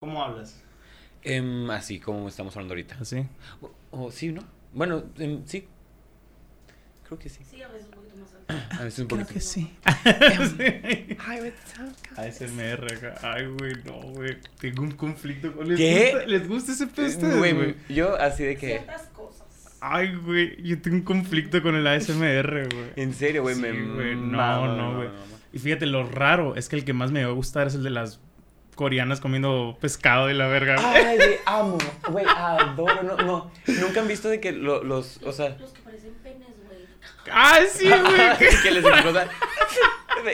¿Cómo hablas? Em, así como estamos hablando ahorita. ¿Así? O, o sí, ¿no? Bueno, em, sí. Creo que sí. Sí, a veces un poquito más alto. A veces un Creo poquito. que sí. Ay, what's up? ASMR acá. Ay, güey, no, güey. Tengo un conflicto con... ¿Les ¿Qué? Gusta, ¿Les gusta ese pedo a Eh, ustedes, güey, güey? yo así de que... Ciertas cosas. Ay, güey, yo tengo un conflicto con el ASMR, güey. En serio, güey, Sí, me güey, no, mama, no, güey. mama. Y fíjate, lo raro es que el que más me va a gustar es el de las coreanas comiendo pescado y la verga. Ay, güey, amo, güey, adoro, no, no, nunca han visto de que lo- los, o sea, Los que parecen penes, güey. ¡Ah, sí, güey! que les explotan.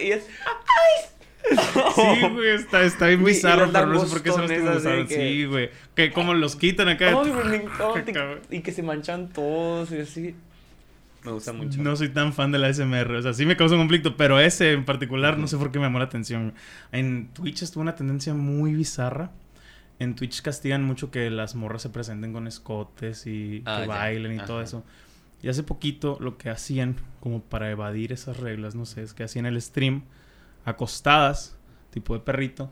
Y es- Sí, güey, está, está bien y bizarro, pero no sé por qué son los que que- Sí, güey. Que como los quitan acá. Ay, güey, me encanta, Cabrón. y que se manchan todos y así. Me gusta mucho. No soy tan fan de la SMR, o sea, sí me causa un conflicto, pero ese en particular no sé por qué me llamó la atención. En Twitch estuvo una tendencia muy bizarra. En Twitch castigan mucho que las morras se presenten con escotes y Ah, que bailen y todo Ajá. eso. Y hace poquito lo que hacían, como para evadir esas reglas, no sé, es que hacían el stream acostadas, tipo de perrito,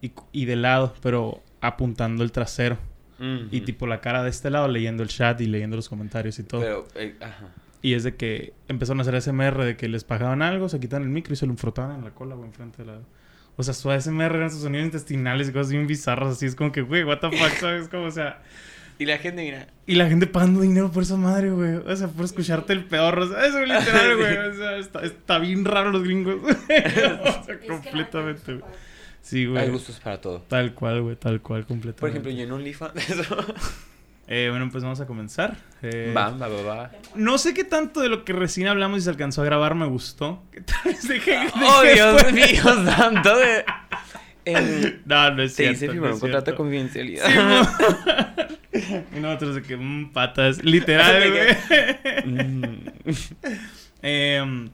y, y de lado, pero apuntando el trasero. Ujú. Y tipo la cara de este lado leyendo el chat y leyendo los comentarios y todo. Pero, eh, ajá. Y es de que empezaron a hacer SMR de que les pagaban algo, se quitan el micro y se lo frotaban en la cola, güey, enfrente de la... O sea, su ASMR eran sus sonidos intestinales y cosas bien bizarras, así es como que, güey, what the fuck, ¿sabes? Como, o sea... Y la gente, mira, Y la gente pagando dinero por esa madre, güey. O sea, por escucharte el peor, o sea, eso literal, güey. O sea, está, está bien raro los gringos. o sea, Es completamente, güey. es Sí, hay güey. gustos para todo. Tal cual, güey, tal cual, completamente. Por ejemplo, yo en OnlyFans. Eh, bueno, pues vamos a comenzar. Eh, Va, va, va, va. No sé qué tanto de lo que recién hablamos y se alcanzó a grabar me gustó. ¿Qué tal vez dejé- ¡Oh, dejé Dios fuera? mío, santo! De... No, no es te cierto. hice firmar es un contrato de confidencialidad. Sí, y nosotros de que, mmm, patas, literal, güey. Mm. Em,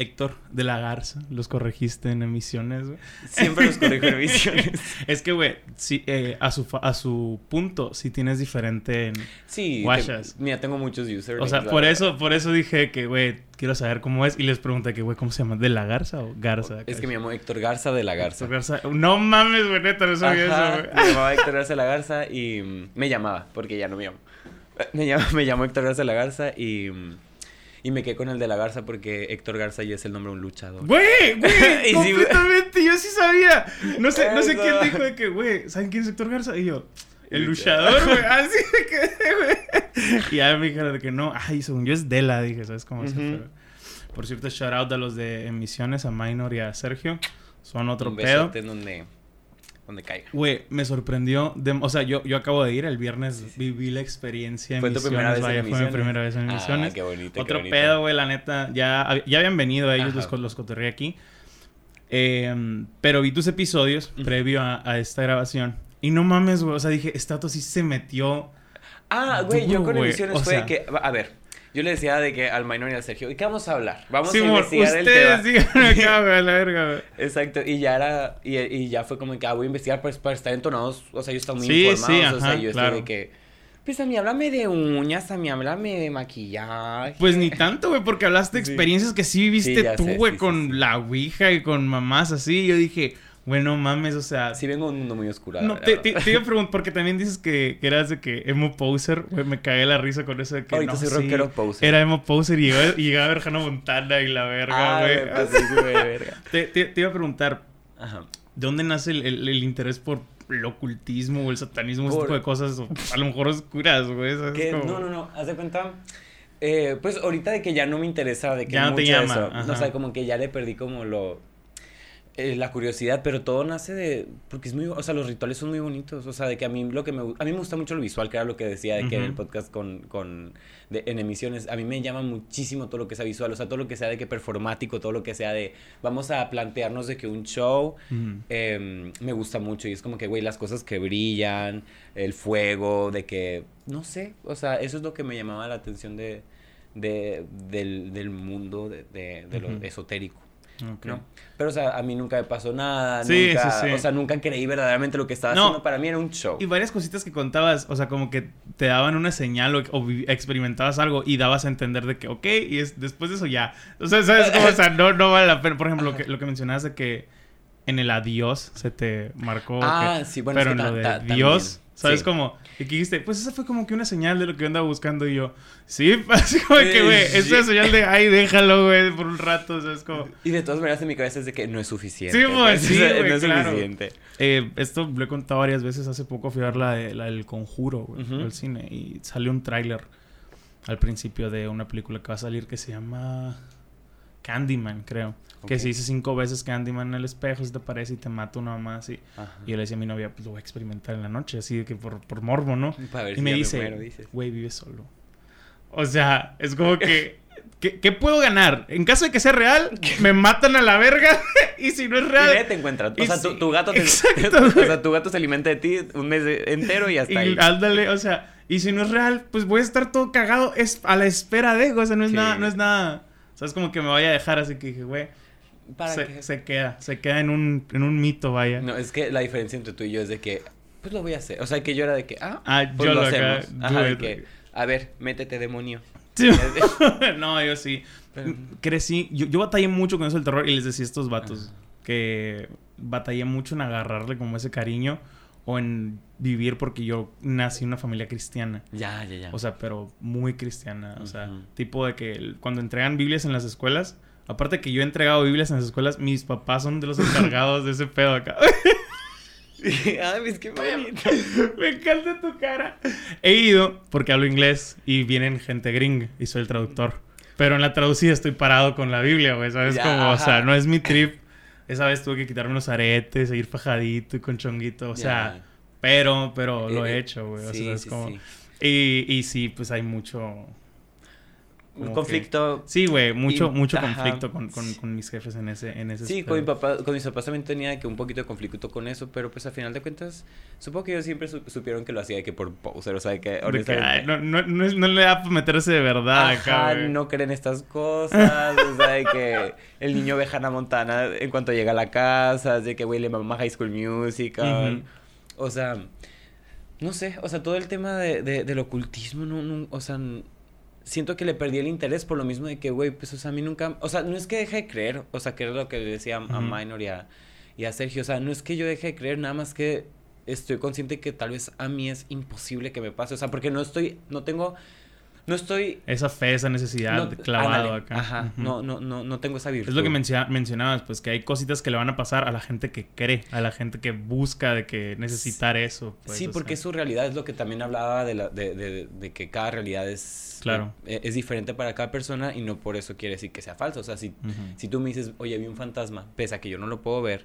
Héctor de la Garza, los corregiste en emisiones, güey. Siempre los corrijo en emisiones. Es que, güey, sí, eh, a, su a su punto, sí tienes diferente en... Sí, te- mira, tengo muchos users. O sea, por eso, por eso dije que, güey, quiero saber cómo es. Y les pregunté que, güey, ¿cómo se llama? ¿De la Garza o Garza? Es que me llamo Héctor Garza de la Garza. Garza. No mames, güey, neta, no sabía Ajá, eso, güey. me llamaba Héctor Garza de la Garza y mm, me llamaba, porque ya no me llamo. Me llamo, me llamo Héctor Garza de la Garza y, mm, y me quedé con el de la Garza porque Héctor Garza ya es el nombre de un luchador. Güey, güey, completamente, yo sí sabía. No sé, no sé quién dijo de que, güey, ¿saben quién es Héctor Garza? Y yo, el Luchador. güey. Así de que, güey. Y ya me dijeron de que no, ay, según yo es Dela, dije, ¿sabes cómo se Ujú. fue? Por cierto, shout out a los de emisiones, a Minor y a Sergio. Son otro un pedo. donde, donde caiga. Güey, me sorprendió. de- o sea, yo, yo acabo de ir el viernes, Sí, sí. viví la experiencia en ¿Fue tu Misiones. primera vez en fue mi primera vez en Ah, Misiones. qué bonito, qué Otro bonito. pedo, güey, la neta. Ya, ya habían venido ellos, Ajá. los, los cotorré aquí. Eh, pero vi tus episodios previo a, a esta grabación. Y no mames, güey. O sea, dije, Stato sí se metió. Ah, güey, yo con emisiones o fue sea. que, a ver, yo le decía de que al minor y al Sergio, ¿y qué vamos a hablar? Vamos Simón, a investigar el ustedes tema. digan acá, a la verga. Exacto, y ya era, y, y ya fue como que, ah, voy a investigar pues, para estar entonados, o sea, yo estaba muy Sí, informados, sí, o sea, ajá, yo claro. estoy de que, pues a mí háblame de uñas, a mí háblame de maquillaje. Pues ni tanto, güey, porque hablaste de Sí. experiencias que sí viviste Sí, tú, güey, sí, sí, con sí. la ouija y con mamás así. Yo dije, bueno, mames, o sea, Sí vengo de un mundo muy oscuro. No, te, te, te iba a preguntar, porque también dices que, que eras de que emo poser, güey, me cagué la risa con eso de que Ahorita no, soy sí, rockero poser. Era emo poser y llegaba, y llegaba a ver Hannah Montana y la verga, Ah, güey. pasé, sí, güey, verga. te, te, te iba a preguntar, Ajá. ¿de dónde nace el, el- el interés por el ocultismo o el satanismo, ese Por- tipo de cosas, o a lo mejor oscuras, güey? No, no, no, haz de cuenta. eh, pues ahorita de que ya no me interesa, de que Ya no te mucho llama, eso. ajá. O sea, como que ya le perdí como lo. Eh, la curiosidad, pero todo nace de. Porque es muy. O sea, los rituales son muy bonitos. O sea, de que a mí lo que me. A mí me gusta mucho lo visual, que era lo que decía de que en el podcast con. con de, en emisiones. A mí me llama muchísimo todo lo que sea visual. O sea, todo lo que sea de que performático, todo lo que sea de. Vamos a plantearnos de que un show. Em, me gusta mucho y es como que, güey, las cosas que brillan, el fuego, de que, no sé, o sea, eso es lo que me llamaba la atención de, de, del, del mundo, de, de, de lo esotérico, Pero, o sea, a mí nunca me pasó nada, Sí, nunca, sí, sí. o sea, nunca creí verdaderamente lo que estaba No. haciendo, para mí era un show. Y varias cositas que contabas, o sea, como que te daban una señal o, experimentabas algo y dabas a entender de que, ok, y es, después de eso ya. O sea, ¿sabes cómo? O sea, no, no vale la pena. Por ejemplo, lo que, lo que mencionabas de que en el adiós se te marcó. Ah, que- sí, bueno, pero es que en lo de Dios. ¿Sabes Sí. cómo? Y que dijiste, pues esa fue como que una señal de lo que yo andaba buscando y yo, sí, así como de que, güey, es una señal de, ay, déjalo, güey, por un rato, ¿sabes como? Y de todas maneras en mi cabeza es de que no es suficiente. Sí, pues, sí, güey, no es claro. suficiente. Eh, esto lo he contado varias veces. Hace poco fui a ver la, de, la del Conjuro, güey, Ujú. al cine. Y salió un tráiler al principio de una película que va a salir que se llama Candyman, creo. Que se dice cinco veces Candyman en el espejo, se te aparece y te mata una mamá así. Ajá. Y yo le decía a mi novia, pues lo voy a experimentar en la noche, así de que por, por morbo, ¿no? Para ver Y si me dice, güey, vive solo. O sea, es como que, ¿qué, qué puedo ganar? En caso de que sea real, me matan a la verga. y si no es Y real, te encuentra. O sea, tu, tu gato te, exacto, o sea, tu gato se alimenta de ti un mes entero y hasta ahí. Y ándale, o sea, y si no es real, pues voy a estar todo cagado es a la espera de, o sea, no es Sí. nada, no es nada. O sea, es como que me vaya a dejar, así que dije, güey, ¿Para se, qué? se queda, se queda en un, en un mito, vaya. No, es que la diferencia entre tú y yo es de que, pues lo voy a hacer. O sea, que yo era de que, ah, Ah, pues yo lo lo acá, hacemos. Ajá, do de que, a ver, métete demonio. Sí. no, yo sí. Pero- Crecí, yo, yo batallé mucho con eso del terror y les decía a estos vatos que batallé mucho en agarrarle como ese cariño o en vivir porque yo nací en una familia cristiana. Ya, ya, ya. O sea, pero muy cristiana. O sea, tipo de que cuando entregan Biblias en las escuelas, aparte que yo he entregado Biblias en las escuelas, mis papás son de los encargados de ese pedo acá. Ay, es que bonito. Me encanta tu cara. He ido porque hablo inglés y vienen gente gringa y soy el traductor. Pero en la traducida estoy parado con la Biblia, güey. ¿Sabes? Ya, Como, o sea, no es mi trip. Esa vez tuve que quitarme los aretes, seguir fajadito y con chonguito. O sea, pero, pero lo Eh, he hecho, güey. O sí, sea, es sí, como... sí. Y, y sí, pues hay mucho... Un conflicto. Sí, güey, mucho, Y- mucho ajá. conflicto con, con, con mis jefes en ese, en ese Sí, con, mi papá, con mis papás también tenía que un poquito de conflicto con eso, pero pues a final de cuentas, supongo que ellos siempre su- supieron que lo hacía de que por poser, o sea, de que honestamente... no, no, no, no le da para meterse de verdad acá, Ajá, güey. no creen estas cosas, o sea, de que el niño ve Hannah Montana en cuanto llega a la casa, de que, güey, le mama High School Musical, o sea, no sé, o sea, todo el tema de, de- del ocultismo, no, no, o sea, siento que le perdí el interés por lo mismo de que, güey, pues, o sea, a mí nunca, o sea, no es que deje de creer, o sea, que era lo que le decía a, a Ujú. Minor y a, y a Sergio, o sea, no es que yo deje de creer, nada más que estoy consciente que tal vez a mí es imposible que me pase, o sea, porque no estoy, no tengo, no estoy Esa fe, esa necesidad no, clavado ándale, acá. Ajá, no, no, no, no tengo esa virtud. Es lo que mencia- mencionabas, pues que hay cositas que le van a pasar a la gente que cree, a la gente que busca de que necesitar eso. pues, sí, porque sea. su realidad es lo que también hablaba de, la, de, de, de que cada realidad es, Claro. eh, es diferente para cada persona y no por eso quiere decir que sea falso. O sea, si, si tú me dices, oye, vi un fantasma, pese a que yo no lo puedo ver,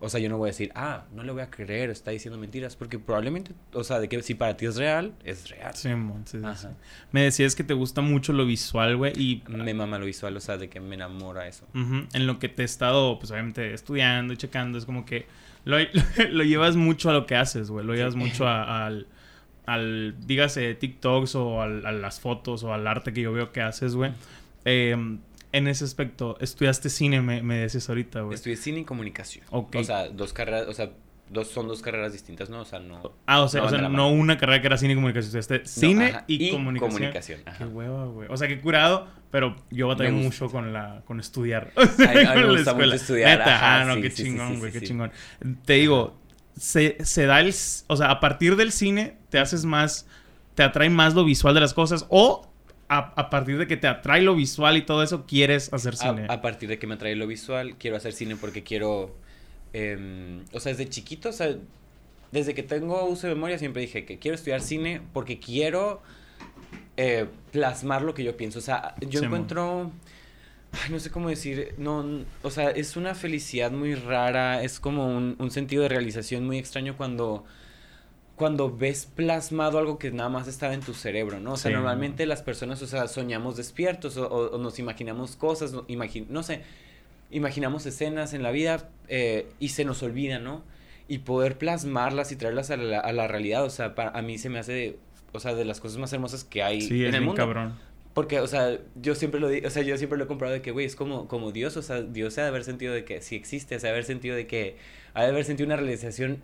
o sea, yo no voy a decir, ah, no le voy a creer, está diciendo mentiras, porque probablemente, o sea, de que si para ti es real, es real. Sí, mon, sí, sí. Me decías que te gusta mucho lo visual, güey, y Me mama lo visual, o sea, de que me enamora eso. en lo que te he estado, pues obviamente, estudiando y checando, es como que lo, lo llevas mucho a lo que haces, güey, lo llevas Sí. mucho a- al, al, dígase, TikToks o al- a las fotos o al arte que yo veo que haces, güey. Eh, en ese aspecto, estudiaste cine, me, me decías ahorita, güey. Estudié cine y comunicación. O sea, dos carreras, o sea, dos, son dos carreras distintas, ¿no? O sea, no... Ah, o sea, No o sea, la no una carrera que era cine y comunicación, estudiaste No, cine ajá, y, comunicación. comunicación, Qué hueva, güey. O sea, qué curado, pero yo batallé mucho con la con estudiar. A mí- a mí me Con la gusta escuela. mucho estudiar, Neta, ajá, ah, no, sí, qué sí, chingón, güey, sí, qué chingón. Te digo, se, se da el, o sea, a partir del cine te haces más te atrae más lo visual de las cosas o a, a partir de que te atrae lo visual y todo eso quieres hacer cine. A, a partir de que me atrae lo visual, quiero hacer cine porque quiero. em, o sea, desde chiquito, o sea, desde que tengo uso de memoria, siempre dije que quiero estudiar cine porque quiero eh, plasmar lo que yo pienso. O sea, yo Sí, encuentro. Ay, no sé cómo decir. No, o sea, es una felicidad muy rara. Es como un, un sentido de realización muy extraño cuando. Cuando ves plasmado algo que nada más estaba en tu cerebro, ¿no? O sea, Sí. normalmente las personas, o sea, soñamos despiertos o, o- o nos imaginamos cosas, no, imagi- no sé, imaginamos escenas en la vida eh, y se nos olvida, ¿no? Y poder plasmarlas y traerlas a la, a la realidad, o sea, para, a mí se me hace, o sea, de las cosas más hermosas que hay sí, es en el bien mundo. cabrón. Porque, o sea, yo siempre lo di, o sea, yo siempre lo he comprado de que, güey, es como, como Dios, o sea, Dios se ha de haber sentido de que sí existe, se ha de haber sentido de que ha de haber sentido una realización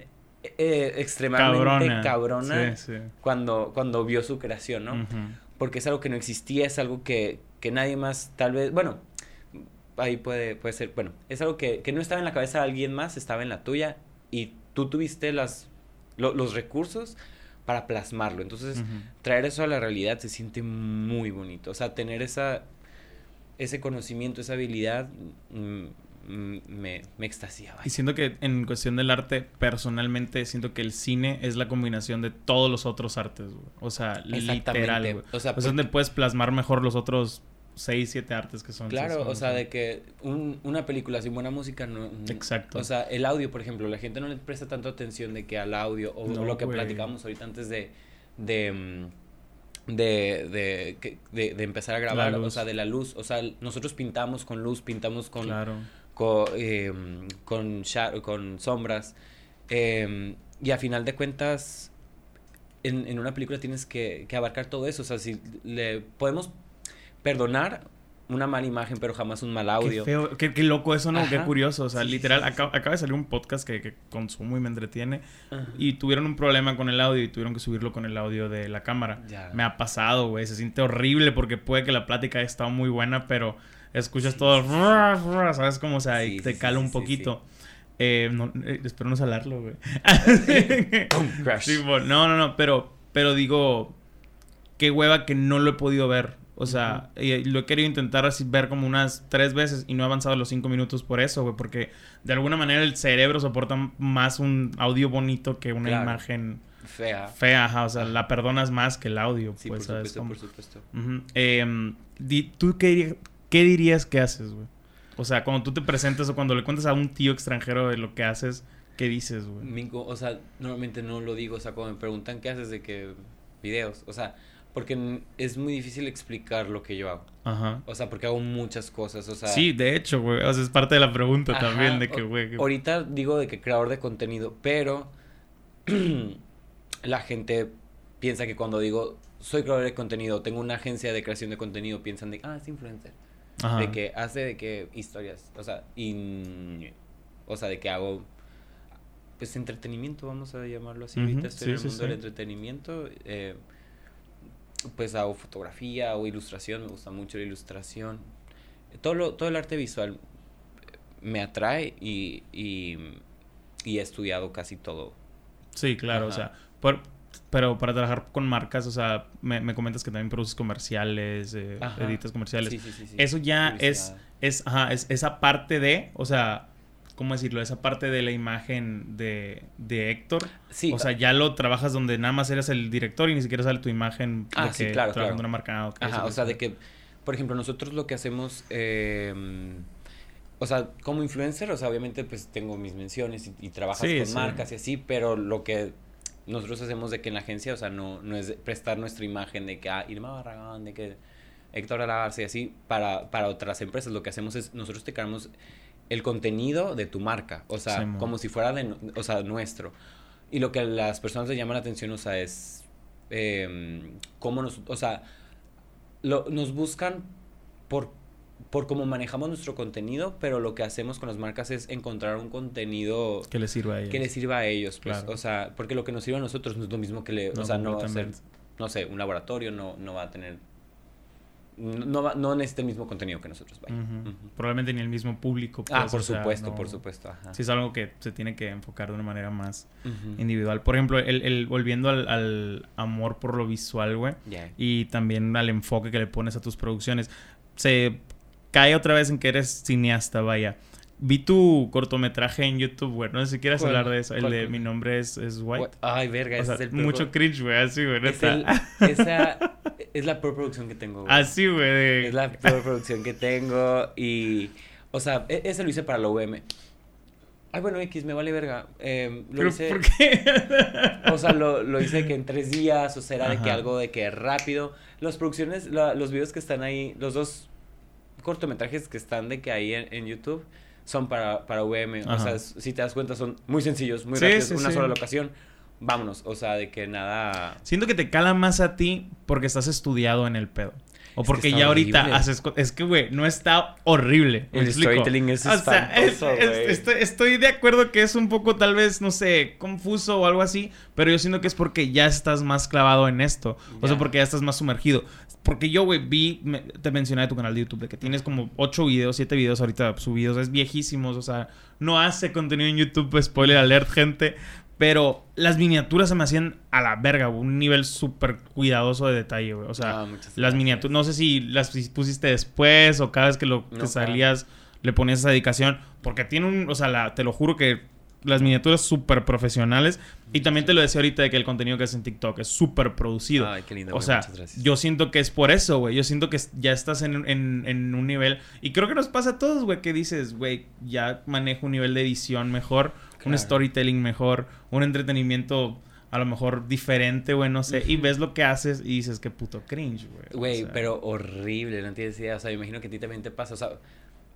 eh, extremadamente Cabrona. cabrona, Sí, sí. Cuando, cuando vio su creación, ¿no? Porque es algo que no existía, es algo que, que nadie más, tal vez, bueno, ahí puede, puede ser, bueno, es algo que, que no estaba en la cabeza de alguien más, estaba en la tuya y tú tuviste las, lo- los recursos para plasmarlo. Entonces, traer eso a la realidad se siente muy bonito. O sea, tener esa, ese conocimiento, esa habilidad, mm, me, me extasiaba. Y siento que en cuestión del arte, personalmente, siento que el cine es la combinación de todos los otros artes, güey. O sea, literal, güey. O sea, sea, donde puedes plasmar mejor los otros 6, 7 artes que son. Claro, o sea, de que un- una película sin buena música no... no- Exacto. O sea, el audio, por ejemplo, la gente no le presta tanto atención de que al audio, o, No, lo que platicamos ahorita antes de... de mm, de, de, de, de empezar a grabar, o sea, de la luz, o sea, nosotros pintamos con luz, pintamos con, Claro. Con, em, con, con sombras. em, y a final de cuentas, en, en una película tienes que, que abarcar todo eso. O sea, si le podemos perdonar una mala imagen, pero jamás un mal audio. Qué feo, qué, qué loco eso, ¿no? Qué curioso. O sea, Sí, sí, literal, sí, sí. acaba, acaba de salir un podcast que, que consumo y me entretiene. Ajá. Y tuvieron un problema con el audio y tuvieron que subirlo con el audio de la cámara. Ya. Me ha pasado, güey. Se siente horrible porque puede que la plática haya estado muy buena, pero escuchas todo. ¿Sabes cómo? O sea, te cala un poquito. Eh, no, eh, espero no salarlo, güey. Bueno, no, no, no, pero, pero digo, qué hueva que no lo he podido ver. O sea, lo he querido intentar así ver como unas tres veces y no he avanzado los cinco minutos por eso, güey, porque de alguna manera el cerebro soporta más un audio bonito que una Claro. imagen Fea. fea, ajá, o sea, la perdonas más que el audio, Sí, pues, por ¿sabes supuesto, por supuesto. Em, ¿Tú qué, dirías- qué dirías que haces, güey? O sea, cuando tú te presentas o cuando le cuentas a un tío extranjero de lo que haces, ¿qué dices, güey? Mingo, o sea, normalmente no lo digo, o sea, cuando me preguntan qué haces de que videos, o sea, porque es muy difícil explicar lo que yo hago. Ajá. O sea, porque hago muchas cosas, o sea, Sí, de hecho, güey. O sea, es parte de la pregunta Ajá, también de que, güey. que- Ahorita digo de que creador de contenido, pero la gente piensa que cuando digo soy creador de contenido, tengo una agencia de creación de contenido, piensan de, ah, es influencer. Ajá. De que hace de que historias, o sea, y, o sea, de que hago, pues, entretenimiento, vamos a llamarlo así. Ujú, Ahorita estoy en el sí, sí, mundo del entretenimiento. eh, pues hago fotografía o ilustración, me gusta mucho la ilustración. Todo, lo, todo el arte visual me atrae y, y, y he estudiado casi todo. Sí, claro. O sea, por- pero para trabajar con marcas, o sea, me, me comentas que también produces comerciales, eh, editas comerciales. Sí, sí, sí. Eso ya es, Publicidad. es, ajá, es esa parte de, o sea, ¿cómo decirlo? Esa parte de la imagen de, de Héctor. Sí, o sea, ya lo trabajas donde nada más eres el director y ni siquiera sale tu imagen Ah, de sí, claro, trabajas claro. una marca. ah, ok, Ajá, o sea, de que, por ejemplo, nosotros lo que hacemos, eh, o sea, como influencer, o sea, obviamente pues tengo mis menciones y, y trabajas Sí, con sí. marcas y así, pero lo que nosotros hacemos de que en la agencia, o sea, no, no es prestar nuestra imagen de que, ah, Irma Barragán, de que Héctor Alabarce y así, para, para otras empresas, lo que hacemos es, nosotros te creamos el contenido de tu marca, o sea, Sí, como si fuera de, o sea, nuestro. Y lo que a las personas les llama la atención, o sea, es eh, cómo nos, o sea, lo- nos buscan por, por cómo manejamos nuestro contenido, pero lo que hacemos con las marcas es encontrar un contenido Que le sirva a ellos. que les sirva a ellos, pues, Claro. o sea, porque lo que nos sirve a nosotros no es lo mismo que le, No, o sea, no va a ser, no sé, un laboratorio no, no va a tener, no, no, va- no necesita el mismo contenido que nosotros, vaya. Probablemente ni el mismo público. Ah, pues, por sea, supuesto, no- por supuesto, ajá. Sí, es algo que se tiene que enfocar de una manera más individual. Por ejemplo, el, el- volviendo al, al amor por lo visual, güey. Y también al enfoque que le pones a tus producciones. Se cae otra vez en que eres cineasta, vaya. Vi tu cortometraje en YouTube, güey. No sé si quieres hablar de eso. El ¿Cuál, de? Mi nombre es, es White. Ay, verga, O ese sea, es el mucho cringe, güey. Así, güey. es esa es la peor producción que tengo. güey. Así, güey. Es la peor producción que tengo y... O sea, e- ese lo hice para la UM. Ay, bueno, X, me vale verga. Eh, lo Pero, hice... ¿por qué? O sea, lo, lo hice que en tres días, o sea, era de que algo de que rápido. Las producciones, la- los videos que están ahí, los dos cortometrajes que están de que ahí en, en YouTube son para, para. O Ajá. sea, s- si te das cuenta, son muy sencillos, muy Sí, rápidos, sí, una sí. sola locación. Vámonos, o sea, de que nada... Siento que te cala más a ti porque estás estudiado en el pedo. O que porque ya ahorita horrible. haces... co- Es que, güey, no está horrible. ¿me El storytelling es O sea, es- es- estoy, estoy de acuerdo que es un poco, tal vez, no sé, confuso o algo así. Pero yo siento que es porque ya estás más clavado en esto. O sea, porque ya estás más sumergido. Porque yo, güey, vi... me- te mencioné de tu canal de YouTube de que tienes como 8 videos, 7 videos ahorita subidos. Es viejísimos, o sea... No hace contenido en YouTube, pues, spoiler alert, gente. Pero las miniaturas se me hacían a la verga, güey. Un nivel súper cuidadoso de detalle, güey. O sea, Ah, las miniaturas... No sé si las pusiste después o cada vez que lo que salías le ponías esa dedicación. Porque tiene un... O sea, la- te lo juro que las miniaturas súper profesionales. Y también te lo decía ahorita de que el contenido que haces en TikTok es súper producido. Ay, qué lindo, O güey, sea, yo siento que es por eso, güey. Yo siento que ya estás en, en- en un nivel. Y creo que nos pasa a todos, güey, que dices, güey, ya manejo un nivel de edición mejor, un storytelling mejor, un entretenimiento a lo mejor diferente, güey, no sé. Y ves lo que haces y dices, qué puto cringe, güey. O Güey, sea, pero horrible, no tienes idea. O sea, me imagino que a ti también te pasa. O sea,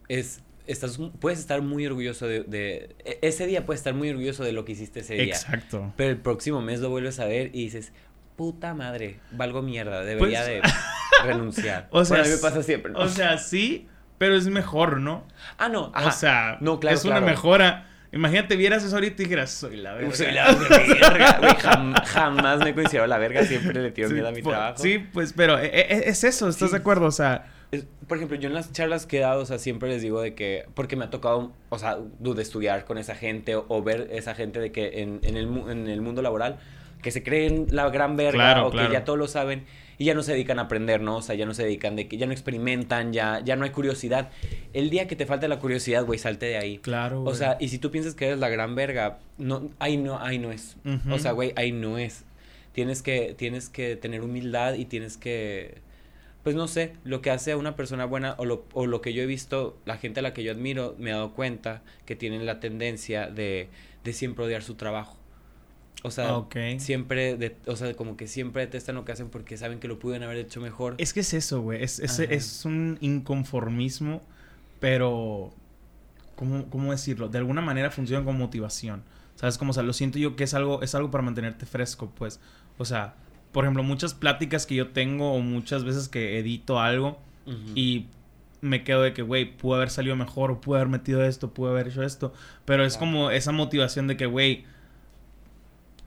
es, estás, puedes estar muy orgulloso de, de- e- Ese día puedes estar muy orgulloso de lo que hiciste ese día. Exacto. Pero el próximo mes lo vuelves a ver y dices, puta madre, valgo mierda, debería Pues- de renunciar. O sea, Bueno, a mí me pasa siempre. ¿no? O sea, sí, pero es mejor, ¿no? ah, no. O ajá. sea, No, claro, es una claro. mejora. Imagínate, vieras eso ahorita y dijeras, soy la verga. Soy la verga, güey. jam- jamás me he considerado la verga, siempre le tiro Sí, miedo a mi po- trabajo. Sí, pues, pero e- e- es eso, ¿estás Sí. de acuerdo? O sea, Es- por ejemplo, yo en las charlas que he dado, o sea, siempre les digo de que, porque me ha tocado, o sea, de estudiar con esa gente o, o ver esa gente de que en, en, el, en el mundo laboral, que se creen la gran verga Claro, o claro. que ya todo lo saben y ya no se dedican a aprender, ¿no? O sea, ya no se dedican de que, ya no experimentan, ya, ya no hay curiosidad. El día que te falte la curiosidad, güey, salte de ahí. claro. O sea, y si tú piensas que eres la gran verga, no, ahí no, ahí no es. O sea, güey, ahí no es. Tienes que, tienes que tener humildad y tienes que, pues no sé, lo que hace a una persona buena o lo, o lo que yo he visto, la gente a la que yo admiro, me he dado cuenta que tienen la tendencia de, de siempre odiar su trabajo. O sea, siempre, de, o sea, como que siempre detestan lo que hacen porque saben que lo pudieron haber hecho mejor. Es que es eso, güey. Es, es, Ajá. es un inconformismo, pero. ¿cómo, ¿Cómo decirlo? De alguna manera funciona como motivación. ¿Sabes? Como, o sea, lo siento yo que es algo, es algo para mantenerte fresco, pues. O sea, por ejemplo, muchas pláticas que yo tengo o muchas veces que edito algo y me quedo de que, güey, pudo haber salido mejor, o pude haber metido esto, pude haber hecho esto. Pero es como esa motivación de que, güey,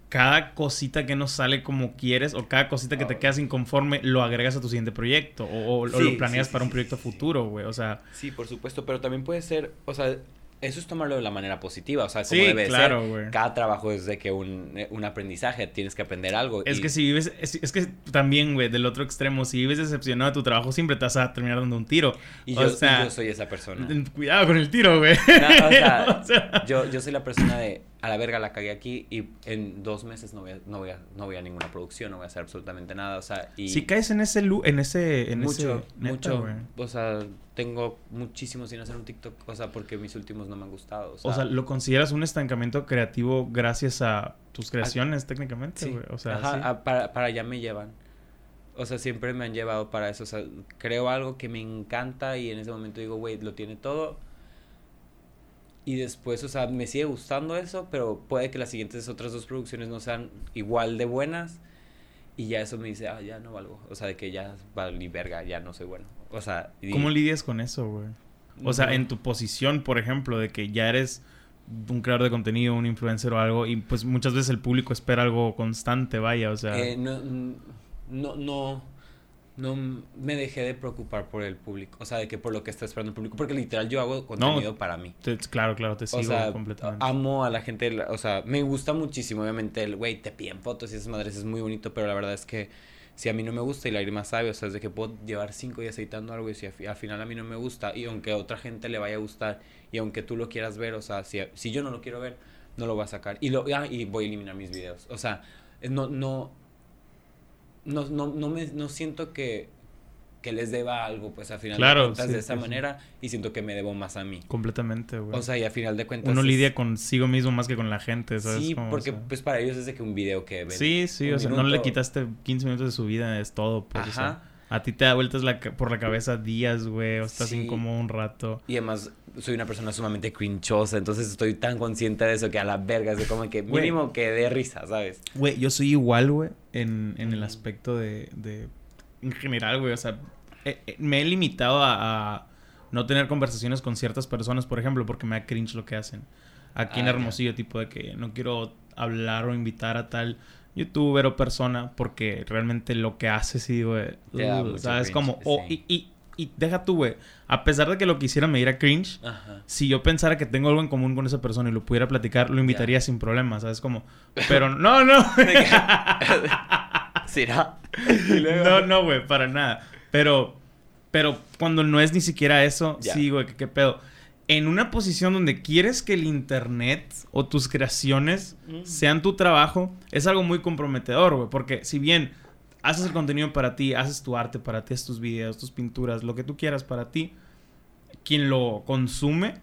cada cosita que no sale como quieres o cada cosita que te quedas inconforme lo agregas a tu siguiente proyecto o, o- o Sí, lo planeas sí, sí, para un proyecto futuro, güey. O sea, Sí, por supuesto, pero también puede ser, o sea, eso es tomarlo de la manera positiva, o sea, como Sí, debe de claro, ser. Cada trabajo es de que un, eh, un aprendizaje, tienes que aprender algo. es y- que si vives, es, es que también, güey, del otro extremo, si vives decepcionado de tu trabajo, siempre te vas a terminar dando un tiro. Y o yo, y sea, yo soy esa persona. Cuidado con el tiro, güey. No, o sea, O sea, Yo, yo soy la persona de, a la verga la cagué aquí y en dos meses no voy a, no voy a, no voy a ninguna producción, no voy a hacer absolutamente nada, o sea, y... si caes en ese, lu- en ese, en mucho, ese, neta, mucho, o sea, tengo muchísimo sin hacer un TikTok, o sea, porque mis últimos no me han gustado, o sea, O sea, ¿lo consideras un estancamiento creativo gracias a tus creaciones técnicamente, Sí. O sea, Ajá, sí. a- para, para allá me llevan. O sea, siempre me han llevado para eso. O sea, creo algo que me encanta y en ese momento digo, güey, lo tiene todo. Y después, o sea, me sigue gustando eso, pero puede que las siguientes otras dos producciones no sean igual de buenas. Y ya eso me dice, ah, ya no valgo. O sea, de que ya valí verga, ya no soy bueno. O sea, y- ¿Cómo lidias con eso, güey? O sea, no. en tu posición, por ejemplo, de que ya eres un creador de contenido, un influencer o algo, y pues muchas veces el público espera algo constante, vaya, o sea... Eh, no, no, no, no me dejé de preocupar por el público. O sea, de que por lo que está esperando el público. Porque literal yo hago contenido para mí. te- claro, claro, te sigo O sea, completamente. amo a la gente, o sea, me gusta muchísimo, obviamente, el güey, te piden fotos y esas madres es muy bonito, pero la verdad es que si a mí no me gusta y la más sabe, o sea, es de que puedo llevar cinco días editando algo y si al fi- al final a mí no me gusta y aunque a otra gente le vaya a gustar y aunque tú lo quieras ver, o sea, si, si yo no lo quiero ver, no lo voy a sacar y, lo, ah, y voy a eliminar mis videos, o sea, no, no, no, no, no, me, no siento que, que les deba algo, pues al final Claro, de cuentas sí, de esa sí, sí. manera y siento que me debo más a mí. Completamente, güey. O sea, y a final de cuentas. Uno es- lidia consigo mismo más que con la gente, ¿sabes? Sí, cómo? O porque sea, pues para ellos es de que un video que ven. Sí, sí, o sea, no le quitaste 15 minutos de su vida, es todo, pues, o sea, Ajá. a ti te da vueltas la, por la cabeza días, güey, o estás incómodo un rato. Y además soy una persona sumamente crinchosa, entonces estoy tan consciente de eso que a la verga es como que Güey. mínimo que dé risa, ¿sabes? Güey, yo soy igual, güey, en, en el aspecto de, de... En general, güey, o sea, eh, eh, me he limitado a, a no tener conversaciones con ciertas personas, por ejemplo, porque me da cringe lo que hacen. Aquí en Ah. Hermosillo, tipo de que no quiero hablar o invitar a tal youtuber o persona porque realmente lo que hace, sí, da uh, ¿sabes? cringe, Como, o- sí. y, y, y deja tú, güey, a pesar de que lo quisiera me diera cringe, Ajá. si yo pensara que tengo algo en común con esa persona y lo pudiera platicar, lo invitaría sin problema, ¿sabes? Como, pero no, no. ¿Será? no, no, güey, para nada. Pero, pero cuando no es ni siquiera eso, Ya. sí, güey, ¿qué, qué pedo. En una posición donde quieres que el internet o tus creaciones Mm. sean tu trabajo, es algo muy comprometedor, güey. Porque si bien haces el contenido para ti, haces tu arte para ti, haces tus videos, tus pinturas, lo que tú quieras para ti, quien lo consume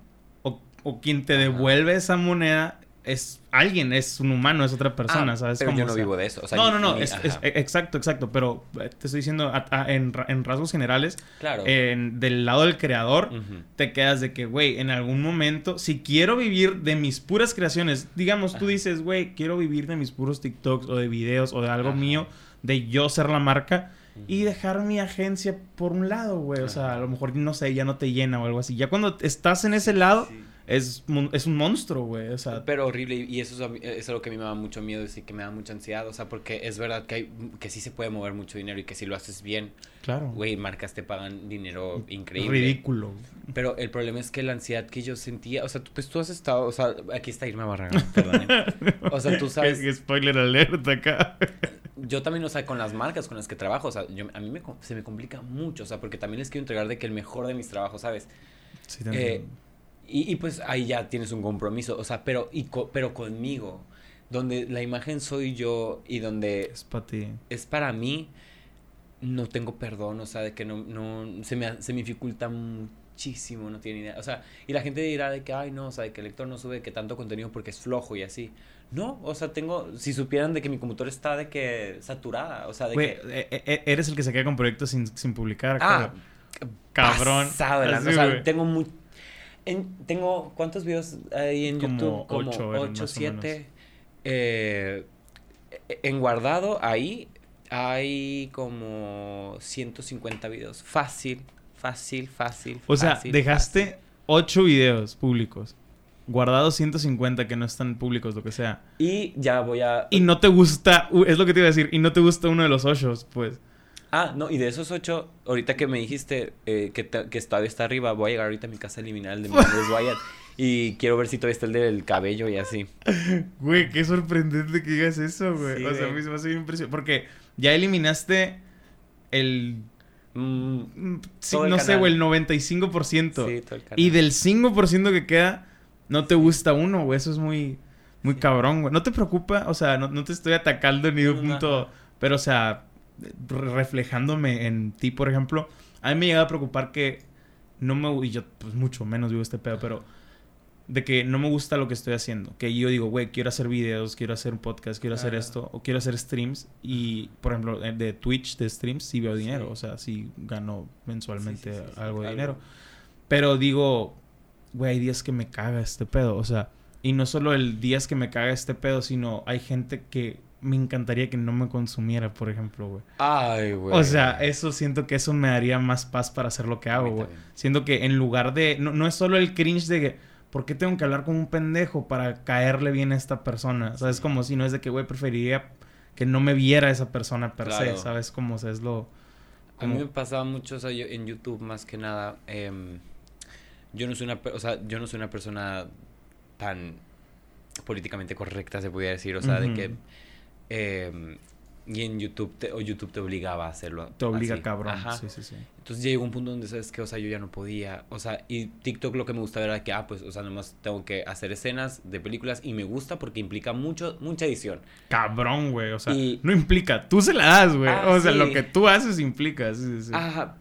o, o quien te Ajá. devuelve esa moneda es alguien, es un humano, es otra persona, Ah, ¿sabes? Pero cómo? yo O no sea, vivo de eso. o sea, no, no, no, ni- es, ajá. es- exacto, exacto, pero eh, te estoy diciendo a- a- en, en rasgos generales, Claro. en- del lado del creador, te quedas de que, güey, en algún momento, si quiero vivir de mis puras creaciones, digamos, tú dices, güey, quiero vivir de mis puros TikToks o de videos o de algo Ajá. mío, de yo ser la marca y dejar mi agencia por un lado, güey, o sea, a lo mejor, no sé, ya no te llena o algo así. Ya cuando estás en ese lado, Sí. es, es un monstruo, güey, o sea, Pero horrible, y eso es, es algo que a mí me da mucho miedo y que me da mucha ansiedad, o sea, porque es verdad que, hay, que sí se puede mover mucho dinero y que si lo haces bien, claro. güey, marcas te pagan dinero increíble. Ridículo. Pero el problema es que la ansiedad que yo sentía, o sea, tú, pues tú has estado, o sea, aquí está Irma Barragán, perdón. O sea, tú sabes, que spoiler alert acá. Yo también, o sea, con las marcas con las que trabajo, o sea, yo, a mí me, se me complica mucho, o sea, porque también les quiero entregar de que el mejor de mis trabajos, ¿sabes? Sí, te Eh, y, y pues ahí ya tienes un compromiso, o sea, pero, y co- pero conmigo, donde la imagen soy yo y donde es para ti. es para mí, no tengo perdón, o sea, de que no, no, se me, se me dificulta muchísimo, no tiene idea, o sea, y la gente dirá de que, ay, no, o sea, de que el lector no sube que tanto contenido porque es flojo y así. No, o sea, tengo, si supieran de que mi computadora está de que saturada, o sea, de Güey, que... e- e- eres el que se queda con proyectos sin, sin publicar. Ah, cabrón. pasado Así, o sea, tengo muy... en- tengo, ¿cuántos videos hay en Como YouTube? Como ocho eran, 8, más o menos. 7. Eh, en guardado ahí hay como 150 videos. Fácil, fácil, fácil. O sea, fácil, dejaste fácil. ocho videos públicos. Guardados 150 que no están públicos, lo que sea. Y ya voy a... Y no te gusta, es lo que te iba a decir, y no te gusta uno de los ocho, pues. Ah, no, y de esos 8, ahorita que me dijiste eh, que, te- que todavía está arriba, voy a llegar ahorita a mi casa a eliminar el de Mendes Wyatt. Y quiero ver si todavía está el del cabello y así. Güey, qué sorprendente que digas eso, güey. Sí, o sea, a mí se me hace impresionante. Porque ya eliminaste el. Mm, mm, sí, Todo el no sé, güey, el 95%. sí, todo el. Y del 5% que queda, no te gusta uno, güey. Eso es muy, muy cabrón, güey. No te preocupa, o sea, no, no te estoy atacando ni de un Ajá. punto. Pero, o sea, re- reflejándome en ti, por ejemplo, a mí me llega a preocupar que no me. Y yo, pues, mucho menos vivo este pedo, pero. De que no me gusta lo que estoy haciendo. Que yo digo, güey, quiero hacer videos, quiero hacer un podcast, quiero hacer esto, o quiero hacer streams. Y, por ejemplo, eh, de Twitch, de streams, sí veo Sí. dinero. O sea, sí gano mensualmente sí, sí, algo de algo. dinero. Pero digo, güey, hay días que me caga este pedo. O sea, y no solo el días que me caga este pedo, sino hay gente que me encantaría que no me consumiera, por ejemplo, güey. Ay, güey. O sea, eso siento que eso me daría más paz para hacer lo que hago, güey. Siento que en lugar de. No, no es solo el cringe de que. ¿Por qué tengo que hablar con un pendejo para caerle bien a esta persona? ¿Sabes? Sí. Como si no es de que, güey, preferiría que no me viera esa persona per se. ¿sabes? Como o sea, es lo. A mí me pasaba mucho, o sea, yo en YouTube más que nada, em, yo no soy una, o sea, yo no soy una persona tan políticamente correcta, se podría decir, o sea, de que, em, y en YouTube, te, o YouTube te obligaba a hacerlo. Te obliga así. cabrón. Ajá. Sí, sí, sí. Entonces llegó un punto donde, ¿sabes que O sea, yo ya no podía, o sea, y TikTok lo que me gustaba era que, ah, pues, o sea, nomás tengo que hacer escenas de películas y me gusta porque implica mucho, mucha edición. Cabrón, güey. O sea, Y- no implica. Tú se la das, güey. Ah, o sea, sí. lo que tú haces implica. Sí, sí, sí. Ajá.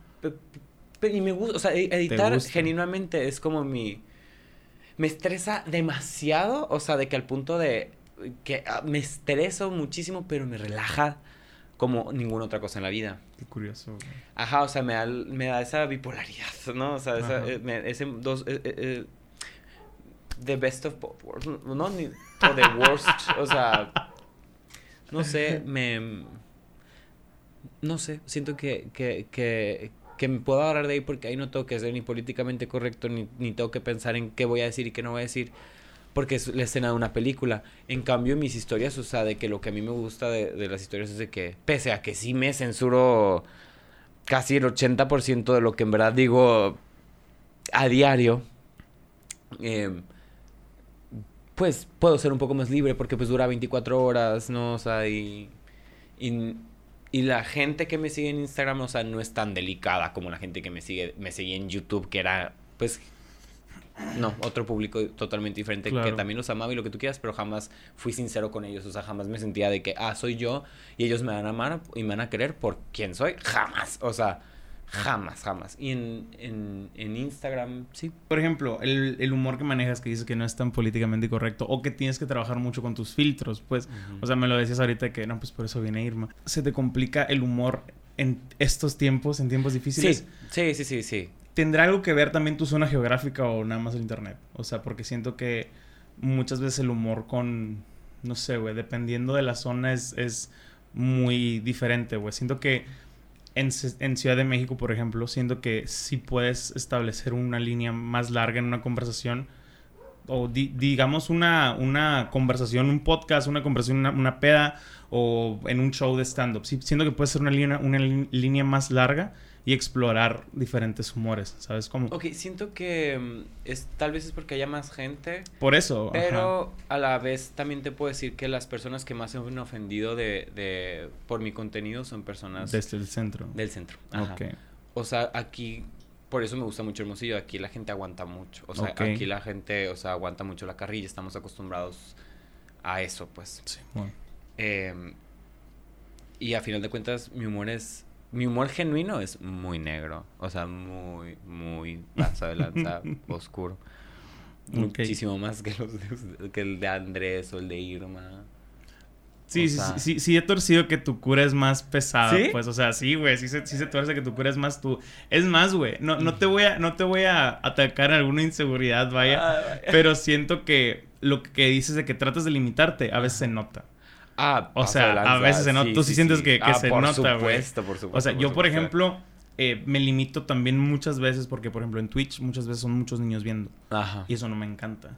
Y me gusta, o sea, e- editar genuinamente es como mi... Me estresa demasiado, o sea, de que al punto de que ah, me estreso muchísimo, pero me relaja como ninguna otra cosa en la vida. Qué curioso, güey. Ajá, o sea, me da, me da esa bipolaridad, ¿no? O sea, esa, eh, me- ese dos... eh, eh, eh, the best of both worlds, no, ni... O the worst, o sea... No sé, me... No sé, siento que, que, que, que me puedo agarrar de ahí porque ahí no tengo que ser ni políticamente correcto, ni, ni tengo que pensar en qué voy a decir y qué no voy a decir, porque es la escena de una película. En cambio, mis historias, o sea, de que lo que a mí me gusta de, de las historias es de que, pese a que sí me censuro casi el 80% de lo que en verdad digo a diario, eh, pues puedo ser un poco más libre porque pues dura 24 horas, ¿no? O sea, y, y la gente que me sigue en Instagram, o sea, no es tan delicada como la gente que me sigue, me seguía en YouTube, que era, pues, no, otro público totalmente diferente Claro. que también los amaba y lo que tú quieras, pero jamás fui sincero con ellos, o sea, jamás me sentía de que, ah, soy yo y ellos me van a amar y me van a querer por quién soy, jamás, o sea, jamás, jamás. Y en, en, en Instagram, sí, Por ejemplo, el, el humor que manejas que dices que no es tan políticamente correcto o que tienes que trabajar mucho con tus filtros, pues, o sea, me lo decías ahorita que no, pues por eso viene Irma. ¿Se te complica el humor en estos tiempos, en tiempos difíciles? sí, sí, sí, sí, sí. ¿Tendrá algo que ver también tu zona geográfica o nada más el internet? O sea, porque siento que muchas veces el humor con, no sé, güey, dependiendo de la zona es, es muy diferente, güey. Siento que en, Ciudad de México, por ejemplo, siento que sí puedes establecer una línea más larga en una conversación o di- digamos una, una conversación, un podcast, una conversación, una, peda o en un show de stand-up. Sí, siento que puede ser una línea, una línea más larga y explorar diferentes humores, ¿sabes cómo? Ok, siento que mm, es, tal vez es porque haya más gente, Por eso. ajá. pero a la vez también te puedo decir que las personas que más se han ofendido de, de, por mi contenido son personas Desde el centro. del centro. Ajá. Ok. O sea, aquí, por eso me gusta mucho Hermosillo, aquí la gente aguanta mucho. O sea, aquí la gente, o sea, aguanta mucho la carrilla, estamos acostumbrados a eso, pues. Sí, bueno. Eh, y a final de cuentas, mi humor es. Mi humor genuino es muy negro. O sea, muy, muy pasado de lanza, oscuro. Muchísimo más que, los de- que el de Andrés o el de Irma. Sí, O sí, sea- sí, sí, sí he torcido que tu cura es más pesada, ¿Sí? pues, o sea, sí, güey, sí se, sí se tuerce que tu cura es más tú. Es más, güey, no, no te voy a, no te voy a atacar en alguna inseguridad, vaya, Ah, pero siento que lo que dices de que tratas de limitarte, a veces se nota. Ah, O sea, a veces se nota. Tú sí sientes que- que Ah, se por nota, güey. supuesto, por supuesto. O sea, yo, por ejemplo, eh, me limito también muchas veces, porque, por ejemplo, en Twitch muchas veces son muchos niños viendo, Ajá. y eso no me encanta.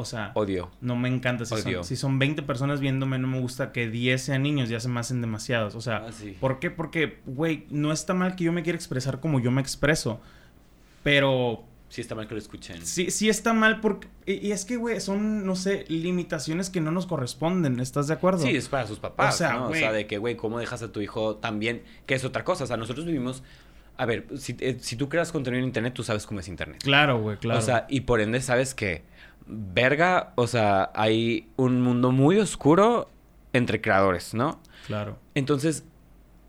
O sea, Odio. no me encanta. Si Odio. son, si son 20 personas viéndome, no me gusta que 10 sean niños, ya se me hacen demasiados. O sea, Ah, sí. ¿por qué? Porque, güey, no está mal que yo me quiera expresar como yo me expreso. Pero Sí está mal que lo escuchen. sí, sí está mal porque... Y, y es que, güey, son, no sé, limitaciones que no nos corresponden. ¿Estás de acuerdo? Sí, es para sus papás, O sea, ¿no? O sea, de que, güey, ¿cómo dejas a tu hijo también? Que es otra cosa. O sea, nosotros vivimos... A ver, si, eh, si tú creas contenido en internet, tú sabes cómo es internet. Claro, güey, claro. O sea, y por ende sabes que, verga, o sea, hay un mundo muy oscuro entre creadores, ¿no? claro. Entonces,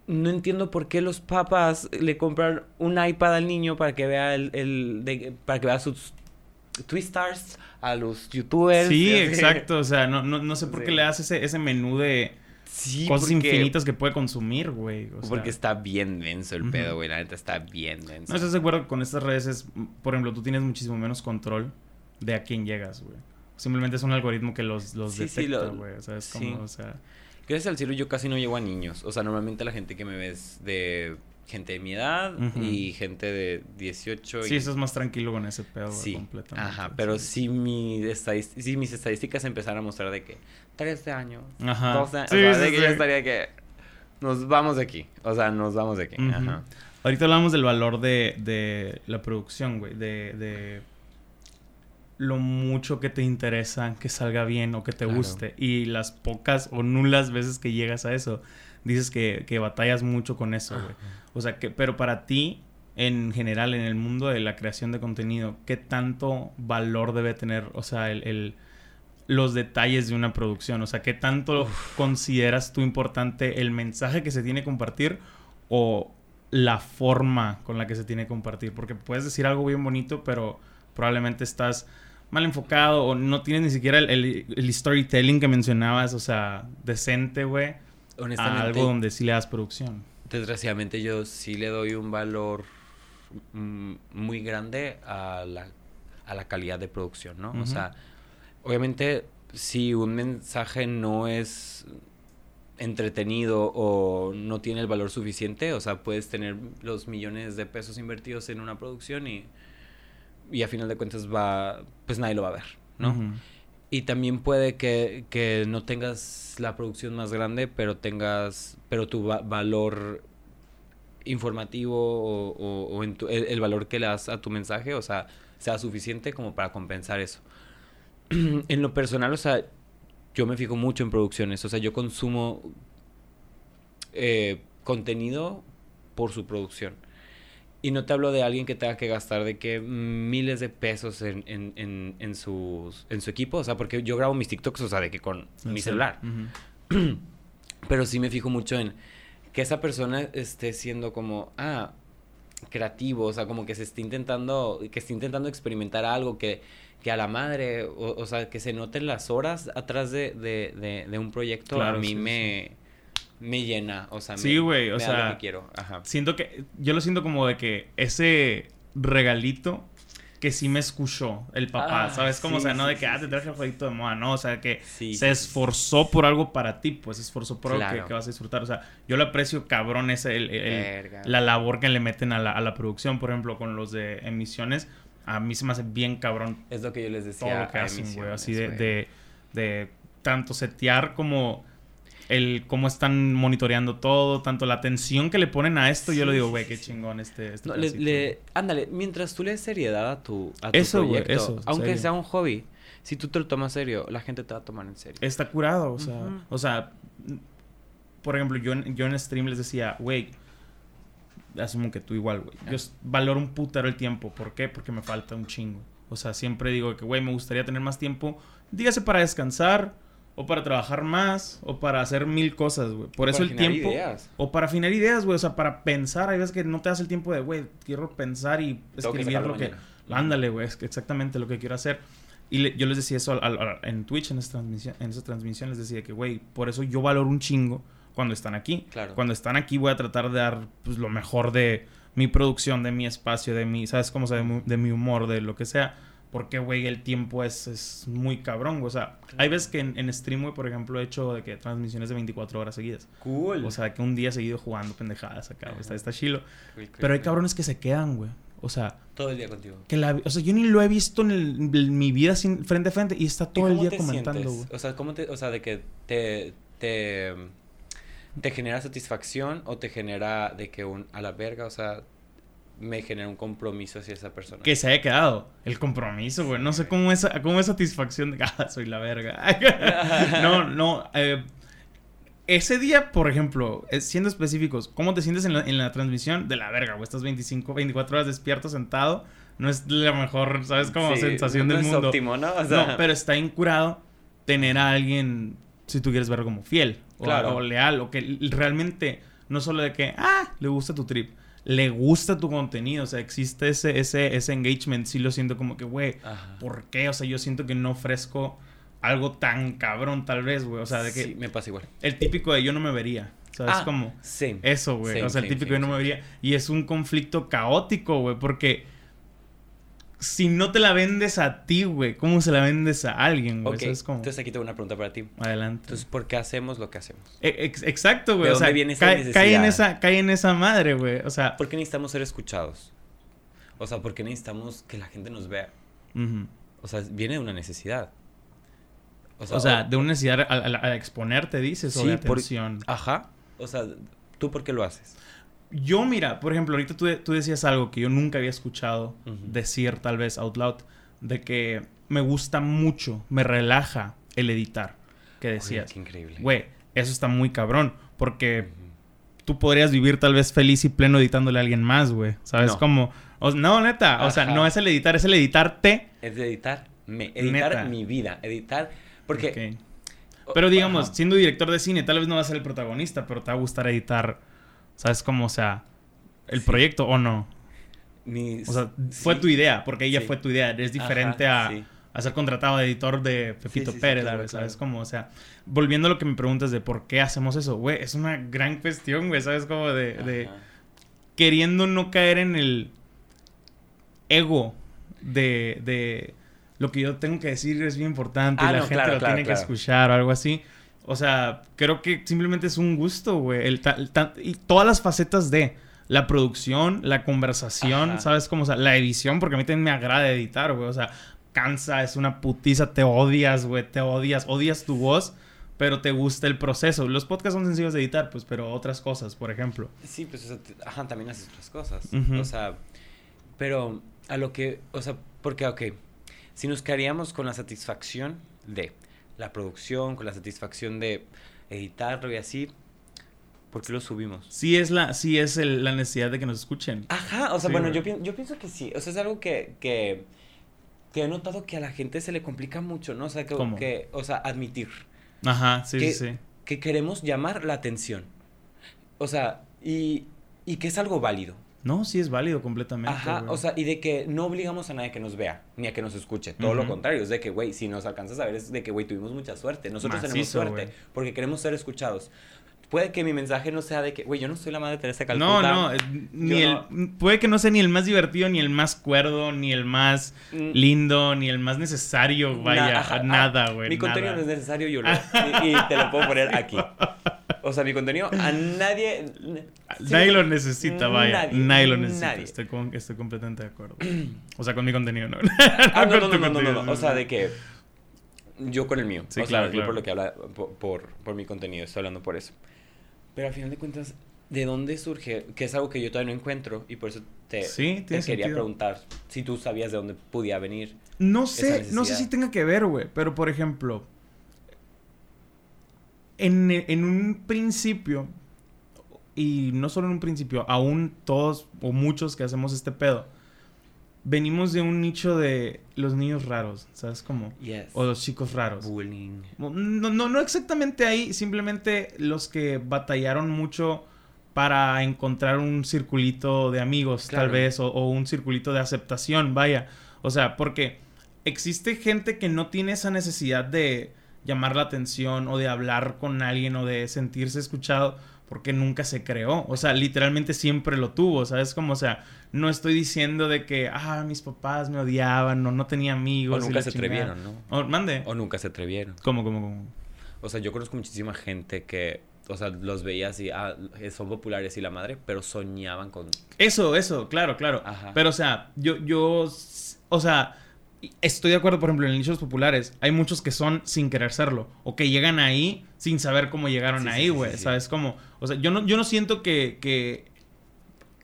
no entiendo por qué los papás le compran un iPad al niño para que vea el, el de- para que vea sus twistars a los youtubers. Sí, exacto. O sea, no, no, no sé por qué le das ese, ese menú de Sí, cosas porque- infinitas que puede consumir, güey. O sea, Porque está bien denso el pedo, güey. La neta está bien denso. No estás de acuerdo con estas redes es, por ejemplo, tú tienes muchísimo menos control de a quién llegas, güey. Simplemente es un algoritmo que los, los Sí, detecta, lo- güey. O sea, es sí. como, o sea... Gracias al cielo yo casi no llego a niños. O sea, normalmente la gente que me ve es de gente de mi edad y gente de 18 Sí, y... eso es más tranquilo con ese pedo, Sí, completamente. ajá, pero sí, mi estadis- sí mis estadísticas empezaron a mostrar de que 13 años, Ajá. 12 años, Sí, o sea, sí, de que yo estaría que nos vamos de aquí, o sea, nos vamos de aquí, ajá. Ahorita hablamos del valor de, de la producción, güey. De, de lo mucho que te interesa que salga bien o que te Claro. guste. Y las pocas o nulas veces que llegas a eso, dices que, que batallas mucho con eso, güey. O sea, que, pero para ti, en general, en el mundo de la creación de contenido, ¿qué tanto valor debe tener, o sea, el, el- los detalles de una producción? O sea, ¿qué tanto consideras tú importante el mensaje que se tiene que compartir o la forma con la que se tiene que compartir? Porque puedes decir algo bien bonito, pero probablemente estás mal enfocado o no tienes ni siquiera el, el- el storytelling que mencionabas, o sea, decente, güey, a algo donde sí le das producción. desgraciadamente yo sí le doy un valor mm, muy grande a la, a la calidad de producción, ¿no? O sea, obviamente si un mensaje no es entretenido o no tiene el valor suficiente. O sea, puedes tener los millones de pesos invertidos en una producción y, y a final de cuentas va, pues nadie lo va a ver, ¿no? Y también puede que, que no tengas la producción más grande, pero tengas, pero tu va- valor informativo o, o- o en tu- el, el valor que le das a tu mensaje, o sea, sea suficiente como para compensar eso. en lo personal, o sea, yo me fijo mucho en producciones, o sea, yo consumo eh, contenido por su producción. Y no te hablo de alguien que tenga que gastar de que miles de pesos en, en, en, en, sus, en su equipo. O sea, porque yo grabo mis TikToks, o sea, de que con En mi cel- celular. Ujú. Pero sí me fijo mucho en que esa persona esté siendo como, ah, creativo, o sea, como que se esté intentando, que esté intentando experimentar algo que, que a la madre, o, o sea, que se noten las horas atrás de, de, de, de un proyecto, Claro, a mí sí, me, me llena, o sea, Sí, güey, o me da lo sea, que quiero, ajá. Siento que. Yo lo siento como de que ese regalito que sí me escuchó el papá, Ah, ¿sabes? Como, o sea, no sí, de que, ah, te traje el jueguito de moda, no, o sea, que se esforzó por algo para ti, pues se esforzó por algo Claro. que, que vas a disfrutar, o sea, yo lo aprecio cabrón ese, el- la labor que le meten a la, a la producción, por ejemplo, con los de emisiones, a mí se me hace bien cabrón Es lo que yo les decía. todo lo que hacen, güey. Así de, güey. de, de tanto setear como el cómo están monitoreando todo, tanto la atención que le ponen a esto, yo lo digo, güey, qué chingón este, este No, le, ándale, mientras tú le des seriedad a tu, a tu Eso, proyecto, eso, aunque serio. sea un hobby, si tú te lo tomas serio, la gente te va a tomar en serio. Está curado, o sea, o sea, por ejemplo, yo en, yo en stream les decía, güey, asumo que tú igual, güey. Yo s- valoro un putero el tiempo. ¿Por qué? Porque me falta un chingo. O sea, siempre digo que, güey, me gustaría tener más tiempo. Dígase para descansar, o para trabajar más, o para hacer mil cosas, güey. Por O eso el tiempo. ideas. O para afinar ideas, güey. O sea, para pensar. Hay veces que no te das el tiempo de, güey, quiero pensar y escribir lo que. Ándale, güey. Es que exactamente lo que quiero hacer. Y le- yo les decía eso al- al- al- en Twitch, en esa transmisión, en esa transmisión, les decía que, güey, por eso yo valoro un chingo cuando están aquí. Claro. Cuando están aquí voy a tratar de dar pues, lo mejor de mi producción, de mi espacio, de mi, ¿sabes cómo? O sea, de, de mi humor, de lo que sea. Porque, güey, el tiempo es, es muy cabrón, güey. O sea, hay veces que en, en stream, güey, por ejemplo, he hecho de que transmisiones de 24 horas seguidas. Cool. O sea, que un día seguido jugando pendejadas acá, güey. Está, chilo. Cool, Pero hay cabrones que se quedan, güey. O sea, Todo el día contigo. que la, o sea, yo ni lo he visto en, el- en mi vida sin, frente a frente y está ¿Y todo el día comentando, güey. O sea, ¿cómo te, o sea, de que te, te, te genera satisfacción o te genera de que un, a la verga, o sea, me genera un compromiso hacia esa persona? Que se haya quedado. El compromiso, güey. No sé cómo es, cómo es satisfacción de, ah, soy la verga. no, no. eh, ese día, por ejemplo, eh, siendo específicos, ¿cómo te sientes en la, en la transmisión? De la verga, güey. Estás 25, 24 horas despierto, sentado. No es la mejor, ¿sabes? Como Sí, sensación no del es mundo. óptimo, ¿no? O sea, no, pero está incurado tener a alguien, si tú quieres verlo como fiel o, Claro. o leal, o que realmente no solo de que, ah, le gusta tu trip, le gusta tu contenido, o sea, existe ese, ese, ese engagement, sí lo siento como que, güey. ¿por qué? O sea, yo siento que no ofrezco algo tan cabrón tal vez, güey, o sea, de que Sí, me pasa igual. el típico de yo no me vería, ¿sabes? Ah, como... Sí. Eso, güey. O sea, el típico same, yo no me vería. Y es un conflicto caótico, güey. Porque si no te la vendes a ti, güey, ¿cómo se la vendes a alguien, güey? Entonces aquí tengo una pregunta para ti. Adelante. Entonces, ¿por qué hacemos lo que hacemos? E- ex- exacto, güey. ¿de O sea, viene esa cae, cae en esa, cae en esa madre, güey. O sea, ¿Por qué necesitamos ser escuchados? O sea, ¿por qué necesitamos que la gente nos vea? O sea, viene de una necesidad. o sea, de una necesidad a, a- a exponerte, dices, o Sí, de por- atención. Ajá. O sea, ¿tú por qué lo haces? Yo, mira, por ejemplo, ahorita tú, tú decías algo que yo nunca había escuchado decir, tal vez out loud, de que me gusta mucho, me relaja el editar, que decías. Oye, qué increíble. Güey, eso está muy cabrón, porque tú podrías vivir tal vez feliz y pleno editándole a alguien más, güey. ¿Sabes No. cómo? O- no, neta, o sea, no es el editar, es el editarte. Es de editar, me, editar Neta. mi vida, editar... Porque... Pero digamos, Ajá. siendo director de cine, tal vez no vas a ser el protagonista, pero te va a gustar editar, ¿sabes cómo? O sea, el Sí. proyecto o no. mi- O sea, fue sí. tu idea, porque ella Sí. fue tu idea. Es diferente Ajá, a, a ser contratado de editor de Pepito Pérez, claro, ¿sabes claro. cómo? O sea, volviendo a lo que me preguntas de por qué hacemos eso, güey, es una gran cuestión, güey, ¿sabes? Como de, de queriendo no caer en el ego de, de lo que yo tengo que decir es bien importante Ah, y la no, gente claro, lo tiene que escuchar o algo así. O sea, creo que simplemente es un gusto, güey. El ta- el ta- y todas las facetas de la producción, la conversación, Ajá. ¿sabes cómo? O sea, la edición, porque a mí también me agrada editar, güey. O sea, cansa, es una putiza, te odias, güey, te odias, odias tu voz, pero te gusta el proceso. Los podcasts son sencillos de editar, pues, pero otras cosas, por ejemplo. Sí, pues, o sea, te- ajá, también haces otras cosas. O sea, pero a lo que, o sea, porque, ok, si nos quedaríamos con la satisfacción de la producción, con la satisfacción de editarlo y así, ¿por qué lo subimos? Sí es la, sí es el- la necesidad de que nos escuchen. Ajá, o sea, Sí, bueno, yo, yo pienso que sí. O sea, es algo que, que, que he notado que a la gente se le complica mucho, ¿no? O sea, que o sea, admitir Ajá, sí, que, sí, sí. que queremos llamar la atención. O sea, y, y que es algo válido. No, sí es válido completamente. Ajá, güey. o sea, y de que no obligamos a nadie que nos vea, ni a que nos escuche. Todo lo Ujú. contrario, es de que, güey, si nos alcanzas a ver, es de que, güey, tuvimos mucha suerte. Nosotros tenemos Macizo, suerte güey. porque queremos ser escuchados. Puede que mi mensaje no sea de que, güey, yo no soy la madre Teresa Calcuta. No, no, ni el, puede que no sea ni el más divertido, ni el más cuerdo, ni el más Mm. lindo, ni el más necesario, vaya, Na- ajá, nada, ah, güey. Mi contenido nada. no es necesario, yo lo. y, y te lo puedo poner aquí. O sea, mi contenido a nadie. sí, Nadie lo necesita, vaya. Nadie, nadie, lo necesita. nadie. Estoy, con- estoy completamente de acuerdo. O sea, con mi contenido, ¿no? Ah, no, no, no, no, no, contenido, no, O sea, de que. Yo con el mío. Sí, o claro, sea, yo claro. por lo que habla. Por, por, por mi contenido, estoy hablando por eso. Pero al final de cuentas, ¿de dónde surge? Que es algo que yo todavía no encuentro y por eso te, Sí, te quería sentido. preguntar si tú sabías de dónde podía venir. No sé, no sé si tenga que ver, güey. Pero, por ejemplo, en, en un principio, y no solo en un principio, aún todos o muchos que hacemos este pedo, venimos de un nicho de los niños raros, ¿sabes cómo? Yes. O los chicos raros. Bullying. No, no, no exactamente ahí, simplemente los que batallaron mucho para encontrar un circulito de amigos, tal vez, o, o un circulito de aceptación, vaya. O sea, porque existe gente que no tiene esa necesidad de llamar la atención o de hablar con alguien o de sentirse escuchado porque nunca se creó. O sea, literalmente siempre lo tuvo, ¿sabes? Como, o sea, no estoy diciendo de que, ah, mis papás me odiaban o no tenía amigos. O nunca se chingada. atrevieron, ¿no? O- mande. O nunca se atrevieron. ¿Cómo, cómo, cómo? O sea, yo conozco muchísima gente que, o sea, los veía así, ah, son populares y la madre, pero soñaban con... Eso, eso, claro, claro. Ajá. Pero, o sea, yo, yo, o sea, estoy de acuerdo, por ejemplo, en nichos populares, hay muchos que son sin querer serlo, o que llegan ahí sin saber cómo llegaron Sí, sí, ahí, sí, güey, sí, sí. ¿sabes? Como, o sea, yo no, yo no siento que, que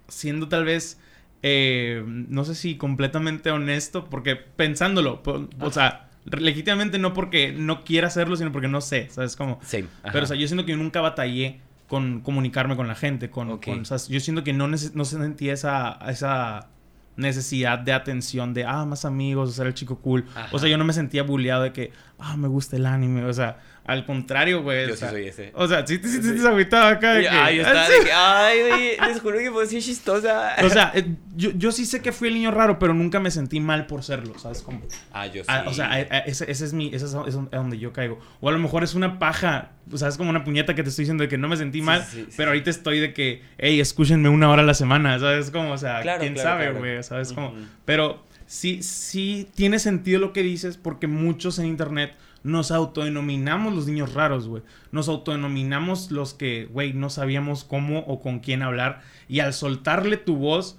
siendo tal vez, eh, no sé si completamente honesto, porque pensándolo, po- o sea, legítimamente no porque no quiera hacerlo, sino porque no sé, ¿sabes? Como, Same. pero, o sea, yo siento que yo nunca batallé con comunicarme con la gente. Con, o sea, yo siento que no, no sentía esa, esa necesidad de atención, de, ah, más amigos, o ser el chico cool. Ajá. O sea, yo no me sentía bulleado de que, ah, me gusta el anime. O sea, al contrario, güey. Yo o sí sea, soy ese. O sea, sí te Sí. sientes agüitado acá de que... Ay, yo estaba de que, ay, güey, les juro que fue así chistosa. O sea, eh, yo, yo sí sé que fui el niño raro, pero nunca me sentí mal por serlo, ¿sabes? Como, Ah, yo sí. Ah, o sea, a- a- ese, ese es mi, ese es a- es a donde yo caigo. O a lo mejor es una paja, o sea, es como una puñeta que te estoy diciendo de que no me sentí Sí, mal, sí, sí, pero sí. ahorita estoy de que, hey, escúchenme una hora a la semana, ¿sabes? Como, o sea, Claro, quién claro, sabe, claro. ¿Sabes? Como, pero sí, sí tiene sentido lo que dices porque muchos en internet nos autodenominamos los niños raros, güey. Nos autodenominamos los que, güey, no sabíamos cómo o con quién hablar y al soltarle tu voz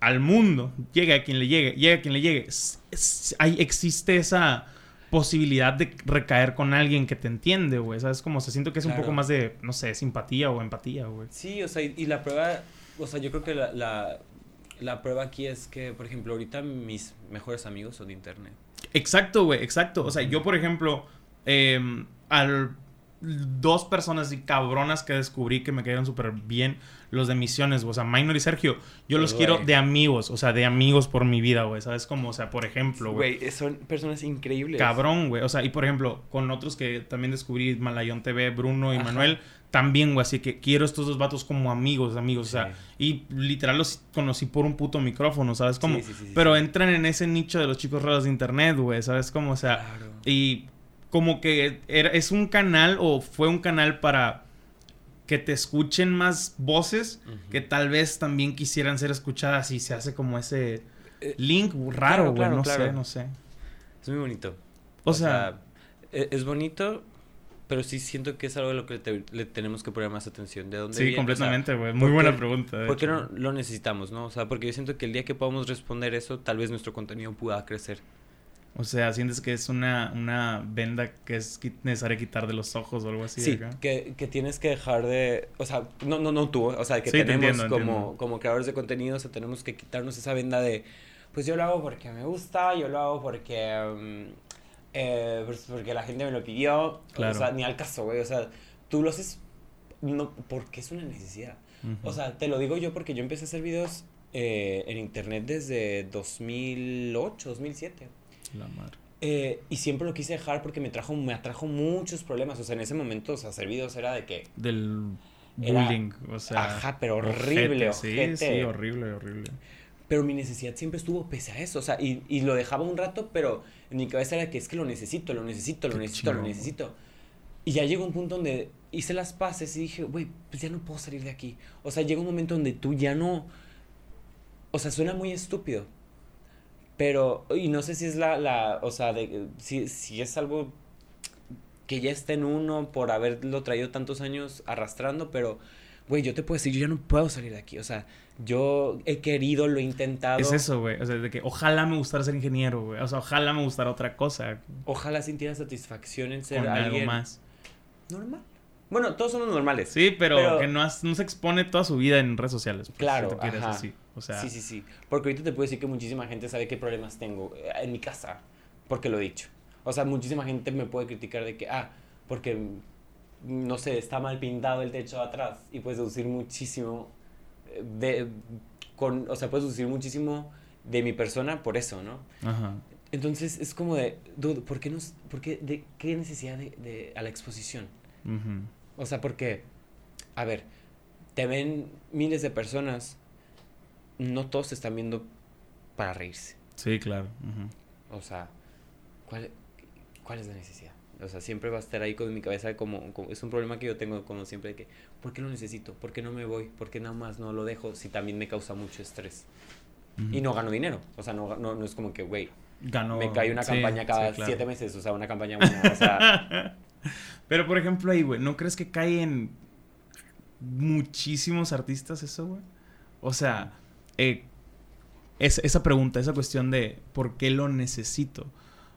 al mundo, llegue a quien le llegue, llegue a quien le llegue, s- s- ahí existe esa posibilidad de recaer con alguien que te entiende, güey. ¿Sabes? Como se siento que es un poco más de, no sé, simpatía o empatía, güey. Sí, o sea, y, y la prueba, o sea, yo creo que la, la, la prueba aquí es que, por ejemplo, ahorita mis mejores amigos son de internet. Exacto, güey, exacto. O sea, yo, por ejemplo, eh, al dos personas y cabronas que descubrí que me cayeron súper bien, los de Misiones, o sea, Minor y Sergio, yo los Güey. quiero de amigos, o sea, de amigos por mi vida, güey, ¿sabes? Como, o sea, por ejemplo, güey. Güey, son personas increíbles. Cabrón, güey. O sea, y por ejemplo, con otros que también descubrí, Malayón TV, Bruno y Ajá. Manuel, también, güey. Así que quiero estos dos vatos como amigos, amigos. O sea, y literal los conocí por un puto micrófono, ¿sabes? Como, Sí, sí, pero entran en ese nicho de los chicos raros de internet, güey, ¿sabes? Como, o sea, Claro. y como que era, es un canal o fue un canal para que te escuchen más voces que tal vez también quisieran ser escuchadas y se hace como ese Eh, link raro, güey. claro, no sé, no sé. Es muy bonito. O sea, e- es bonito pero sí siento que es algo de lo que te- le tenemos que poner más atención. ¿De dónde Sí, viene? O sea, completamente, güey. Muy ¿por buena qué- pregunta. ¿Por qué no lo necesitamos, no? O sea, porque yo siento que el día que podamos responder eso, tal vez nuestro contenido pueda crecer. O sea, sientes que es una, una venda que es necesaria quitar de los ojos o algo así. Sí, acá? que, que tienes que dejar de... O sea, no, no, no tú, o sea, que Sí, te tenemos entiendo, como, entiendo. como creadores de contenido, o sea, tenemos que quitarnos esa venda de... Pues yo lo hago porque me gusta, yo lo hago porque... mm, eh, pues porque la gente me lo pidió. Claro. O sea, ni al caso, güey. O sea, tú lo haces no, porque es una necesidad. O sea, te lo digo yo porque yo empecé a hacer videos eh, en internet desde 2008, 2007. La madre. Eh, y siempre lo quise dejar porque me trajo, me atrajo muchos problemas. O sea, en ese momento, o sea, hacer videos era de que... Del Era- bullying. O sea. Ajá, pero horrible, ojete, Sí, sí, horrible, horrible. Pero mi necesidad siempre estuvo pese a eso. O sea, y, y lo dejaba un rato, pero en mi cabeza era que es que lo necesito, lo necesito, lo necesito, lo necesito. Y ya llegó un punto donde hice las paces y dije, güey, pues ya no puedo salir de aquí. O sea, llega un momento donde tú ya no... O sea, suena muy estúpido. Pero, y no sé si es la, la o sea, de, si, si es algo que ya está en uno por haberlo traído tantos años arrastrando, pero, güey, yo te puedo decir, yo ya no puedo salir de aquí. O sea, yo he querido, lo he intentado. Es eso, güey. O sea, de que ojalá me gustara ser ingeniero, güey. O sea, ojalá me gustara otra cosa. Ojalá sintiera satisfacción en ser Con algo alguien más. normal. Bueno, todos somos normales. Sí, pero, Pero- que no, has- no se expone toda su vida en redes sociales. pues, Claro, si ajá. así. O sea, sí, sí, sí. Porque ahorita te puedo decir que muchísima gente sabe qué problemas tengo eh, en mi casa, porque lo he dicho. O sea, muchísima gente me puede criticar de que, ah, porque, no sé, está mal pintado el techo de atrás y puedes deducir muchísimo de, con, o sea, puedes deducir muchísimo de mi persona por eso, ¿no? Ajá. Entonces es como de, dude, ¿por qué, nos, por qué, de, qué necesidad de, de- a la exposición? Ujú. O sea, porque, a ver, te ven miles de personas, no todos te están viendo para reírse. Sí, claro. ujú. O sea, ¿cuál, ¿cuál es la necesidad? O sea, siempre va a estar ahí con mi cabeza como, como- es un problema que yo tengo como siempre de que, ¿por qué lo necesito? ¿Por qué no me voy? ¿Por qué nada más no lo dejo si también me causa mucho estrés? Y no gano dinero. O sea, no, no, no es como que, güey, me cae una sí, campaña cada sí, claro. siete meses, o sea, una campaña buena. O sea, Pero por ejemplo ahí, güey, ¿no crees que cae en muchísimos artistas eso, güey? O sea, eh, es- esa pregunta, esa cuestión de ¿por qué lo necesito?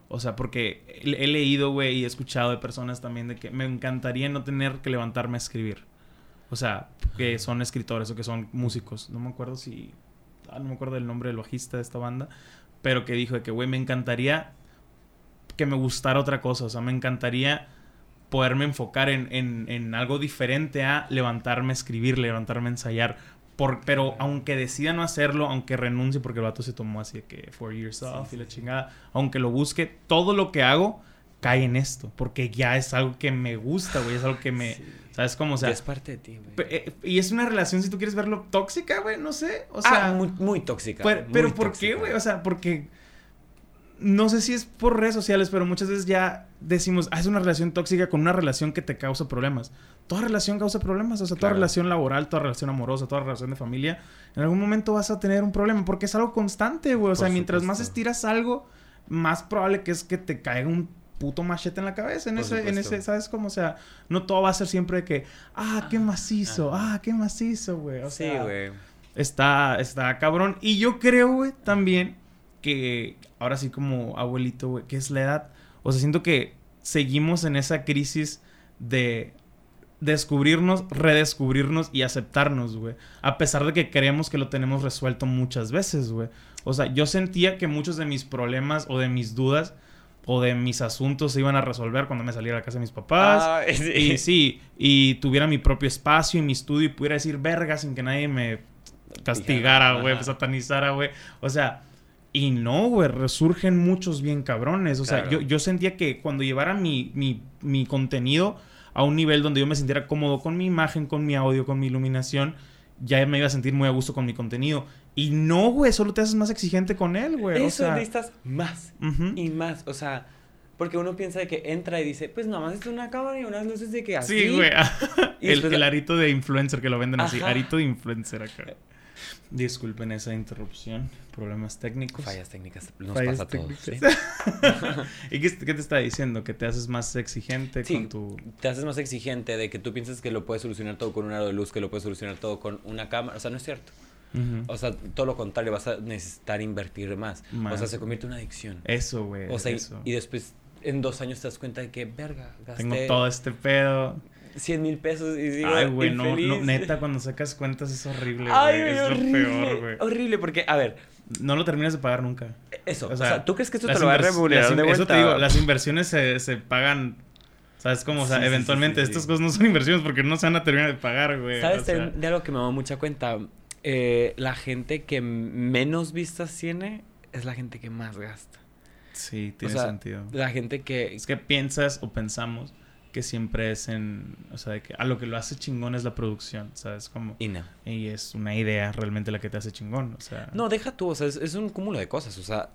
O sea, porque he, he leído, güey, y he escuchado de personas también de que me encantaría no tener que levantarme a escribir. O sea, que son escritores o que son músicos. No me acuerdo si... ah, no me acuerdo del nombre del bajista de esta banda. Pero que dijo de que, güey, me encantaría que me gustara otra cosa. O sea, me encantaría poderme enfocar en, en, en algo diferente a levantarme a escribir, levantarme a ensayar. Por, pero aunque decida no hacerlo, aunque renuncie, porque el vato se tomó así de que four years off y la chingada, aunque lo busque, todo lo que hago cae en esto, porque ya es algo que me gusta, güey, es algo que me, Sí. ¿sabes cómo? O sea, ya es parte de ti, güey. eh, y es una relación, si tú quieres verlo, tóxica, güey, no sé, o sea... ah, muy, muy tóxica. Pero, muy pero ¿por qué, güey? O sea, porque no sé si es por redes sociales, pero muchas veces ya decimos, ah, es una relación tóxica con una relación que te causa problemas. Toda relación causa problemas, o sea, toda Claro. relación laboral, toda relación amorosa, toda relación de familia, en algún momento vas a tener un problema porque es algo constante, güey. O sea, Por mientras más estiras algo, más probable que es que te caiga un puto machete en la cabeza en Por ese en ese sabes cómo o sea no todo va a ser siempre de que ah qué macizo ah qué macizo güey o sí, sea güey. Está, está cabrón. Y yo creo, güey, también que ahora sí como abuelito, güey, que es la edad. O sea, siento que seguimos en esa crisis de descubrirnos, redescubrirnos y aceptarnos, güey. A pesar de que creemos que lo tenemos resuelto muchas veces, güey. O sea, yo sentía que muchos de mis problemas o de mis dudas o de mis asuntos se iban a resolver cuando me saliera a casa de mis papás. Ah, sí. Y sí, y tuviera mi propio espacio y mi estudio y pudiera decir verga sin que nadie me castigara, güey, satanizara, güey. O sea, y no, güey, resurgen muchos bien cabrones. O sea, yo, yo sentía que cuando llevara mi, mi, mi contenido a un nivel donde yo me sintiera cómodo con mi imagen, con mi audio, con mi iluminación, ya me iba a sentir muy a gusto con mi contenido. Y no, güey, solo te haces más exigente con él, güey. O Eso sea, necesitas más y más. O sea, porque uno piensa de que entra y dice, pues nada más es una cámara y unas luces de que así. Sí, güey. El, el arito de influencer que lo venden así. Arito de influencer acá. Disculpen esa interrupción, problemas técnicos. Fallas técnicas, nos Fallas pasa a todos. ¿Y qué, qué te está diciendo? ¿Que te haces más exigente Sí. con tu...? Te haces más exigente de que tú piensas que lo puedes solucionar todo con un aro de luz, que lo puedes solucionar todo con una cámara. O sea, no es cierto. O sea, todo lo contrario, vas a necesitar invertir más. O sea, se convierte en una adicción. Eso, güey. O sea, y después en dos años te das cuenta de que, verga, gasté Tengo todo este pedo. 100 mil pesos y digo, Ay, güey, no, neta, cuando sacas cuentas es horrible, Ay, güey. Es horrible, lo peor, güey. Horrible, porque, a ver, No lo terminas de pagar nunca. eso, O o sea, sea, ¿tú crees que esto te lo va a remunerar de vuelta? Eso te digo, las inversiones se, se pagan... ¿Sabes cómo? O sea, Sí, eventualmente sí, sí. estas cosas no son inversiones porque no se van a terminar de pagar, güey. ¿Sabes O sea, de, algo que me da mucha cuenta? Eh, la gente que menos vistas tiene es la gente que más gasta. Sí, tiene sea, sentido. La gente que... Es que piensas o pensamos que siempre es en... O sea, de que a lo que lo hace chingón es la producción, ¿sabes? Como... Y no. Y es una idea realmente la que te hace chingón, o sea... No, deja tú, o sea, es, es un cúmulo de cosas, o sea,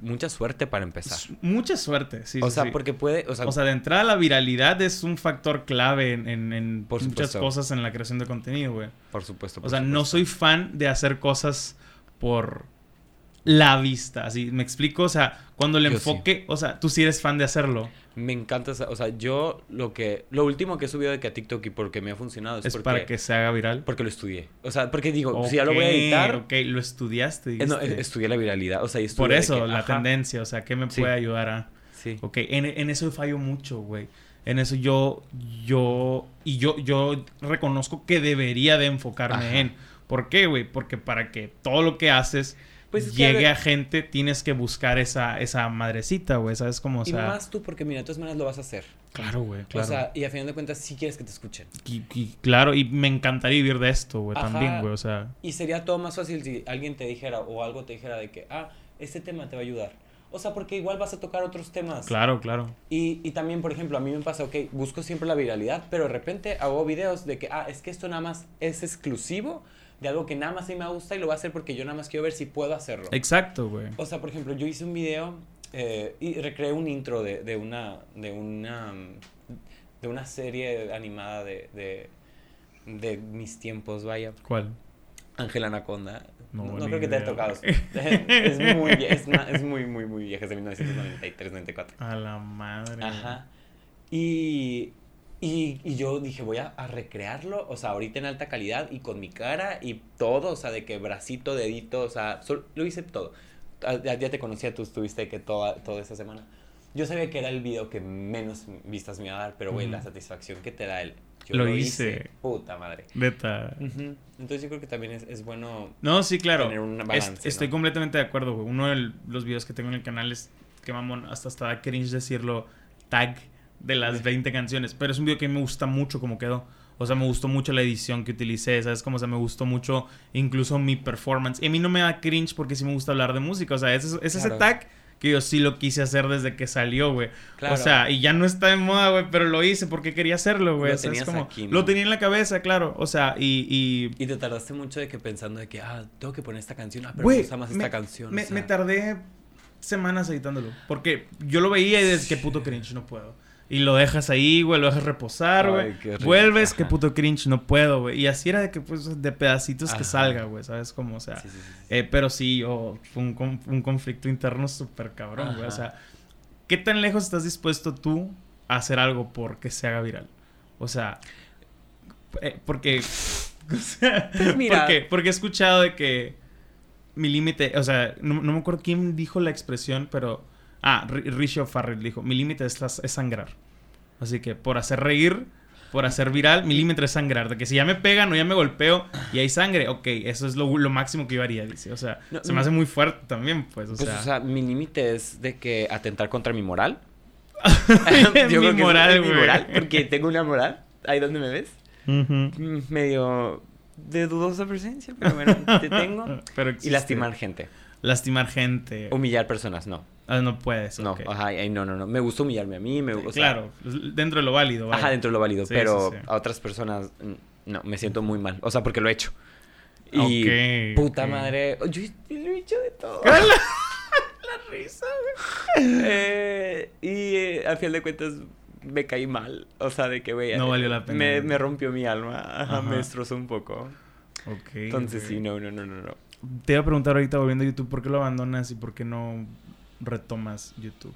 mucha suerte para empezar. mucha suerte, sí. o sea, sí. porque puede, o sea, O sea, de entrada la viralidad es un factor clave en, en- en Por muchas supuesto. cosas en la creación de contenido, güey. por supuesto. O por sea, no soy fan de hacer cosas por la vista, así, ¿me explico? O sea, cuando el Yo sí. enfoque, o sea, tú sí eres fan de hacerlo. Me encanta, esa- o sea, yo lo que, lo último que he subido de que a TikTok y porque me ha funcionado es, Es porque, para que se haga viral. porque lo estudié. O sea, porque digo, si ya lo voy a editar, Ok, lo estudiaste, eh, no, estudié la viralidad, o sea, y estudié Por de eso, que, la ajá, tendencia, o sea, ¿qué me Sí. puede ayudar a...? Sí. Ok, en, en eso fallo mucho, güey. En eso yo, yo, y yo, yo reconozco que debería de enfocarme Ajá. en. ¿Por qué, güey? Porque para que todo lo que haces Pues a llegue ver- a, gente, tienes que buscar esa, esa madrecita, güey. ¿Sabes cómo? O y sea, más tú, porque mira, de todas maneras lo vas a hacer. claro, güey, claro. O sea, y a final de cuentas sí quieres que te escuchen. y, y claro, y me encantaría vivir de esto, güey, también, güey. O sea, Y sería todo más fácil si alguien te dijera o algo te dijera de que, ah, este tema te va a ayudar. O sea, porque igual vas a tocar otros temas. claro, claro. Y, y también, por ejemplo, a mí me pasa, ok, busco siempre la viralidad, pero de repente hago videos de que, ah, es que esto nada más es exclusivo de algo que nada más a mí me gusta y lo voy a hacer porque yo nada más quiero ver si puedo hacerlo. Exacto, güey. O sea, por ejemplo, yo hice un video eh, y recreé un intro de, de una, de una, de una serie animada de, de, de mis tiempos, vaya. ¿Cuál? Ángel Anaconda. No, No, no ni creo que te haya tocado. es muy, es, es muy, muy, muy vieja, es de 1993-94. A la madre. Ajá. Y, y, y yo dije, voy a, a recrearlo, o sea, ahorita en alta calidad y con mi cara y todo, o sea, de que bracito, dedito, o sea, sol- lo hice todo. Ah, Ya, ya te conocía, tú estuviste que toda, toda esa semana. Yo sabía que era el video que menos vistas me iba a dar, pero güey, la satisfacción que te da el... Yo Lo lo, hice. hice. Puta madre. Neta. Ujú. Entonces yo creo que también es, es bueno No, sí, claro. tener un Es- balance. estoy ¿no? completamente de acuerdo, güey. Uno de los videos que tengo en el canal es que mamón, hasta hasta da cringe decirlo tag de las 20 canciones, pero es un video que me gusta mucho como quedó. O sea, me gustó mucho la edición que utilicé, ¿sabes? Como, o sea, me gustó mucho incluso mi performance. Y a mí no me da cringe porque sí me gusta hablar de música. O sea, es, es ese Claro. tag que yo sí lo quise hacer desde que salió, güey. Claro. O sea, y ya no está de moda, güey, pero lo hice porque quería hacerlo, güey. Lo O sea, es tenías como, aquí. Lo tenía en la cabeza, claro. O sea, y... y Y te tardaste mucho de que pensando de que, ah, tengo que poner esta canción, ah, pero Güey, me gusta más esta me- canción. Me, o sea. me tardé semanas editándolo. Porque yo lo veía y desde que puto cringe, no puedo. Y lo dejas ahí, güey, lo dejas reposar, güey. Vuelves, Ajá. que puto cringe, no puedo, güey. Y así era de que, pues, de pedacitos que salga, güey, ¿sabes? Como, o sea. Sí, sí, sí, eh, pero sí, yo, fue un, un conflicto interno súper cabrón, güey. O sea, ¿qué tan lejos estás dispuesto tú a hacer algo porque se haga viral? O sea, eh, porque. o sea, Pues mira. porque, porque he escuchado de que mi límite, o sea, no, no me acuerdo quién dijo la expresión, pero. Ah, R- Rishi Farrell dijo: Mi límite es, es sangrar. Así que por hacer reír, por hacer viral, mi límite es sangrar. De que si ya me pegan o ya me golpeo y hay sangre, ok, eso es lo, lo máximo que yo haría, dice. O sea, No, se me hace muy fuerte también, pues. O Pues, sea, o sea, mi límite es de que atentar contra mi moral. mi creo que moral, es mi moral, porque tengo una moral. Ahí donde me ves. Ujú. Mm, Medio de dudosa presencia, pero bueno, te tengo. Pero Y lastimar gente. Lastimar gente. Humillar personas, no. Ah, no puedes. No, ok. ajá, ay, no, no, no. Me gusta humillarme a mí, me sea, claro, dentro de lo válido. vaya. Ajá, dentro de lo válido, Sí, pero sí, sí. a otras personas no, me siento muy mal. O sea, porque lo he hecho. Y Ok, puta madre, yo, lo he hecho de todo. la risa, Eh, y eh, al final de cuentas me caí mal. O sea, de que, güey. No valió la pena. Me, me rompió mi alma. Ajá, me destrozó un poco. Ok. Entonces sí, no, no, no, no, no. Te iba a preguntar ahorita volviendo a YouTube, ¿por qué lo abandonas y por qué no retomas YouTube?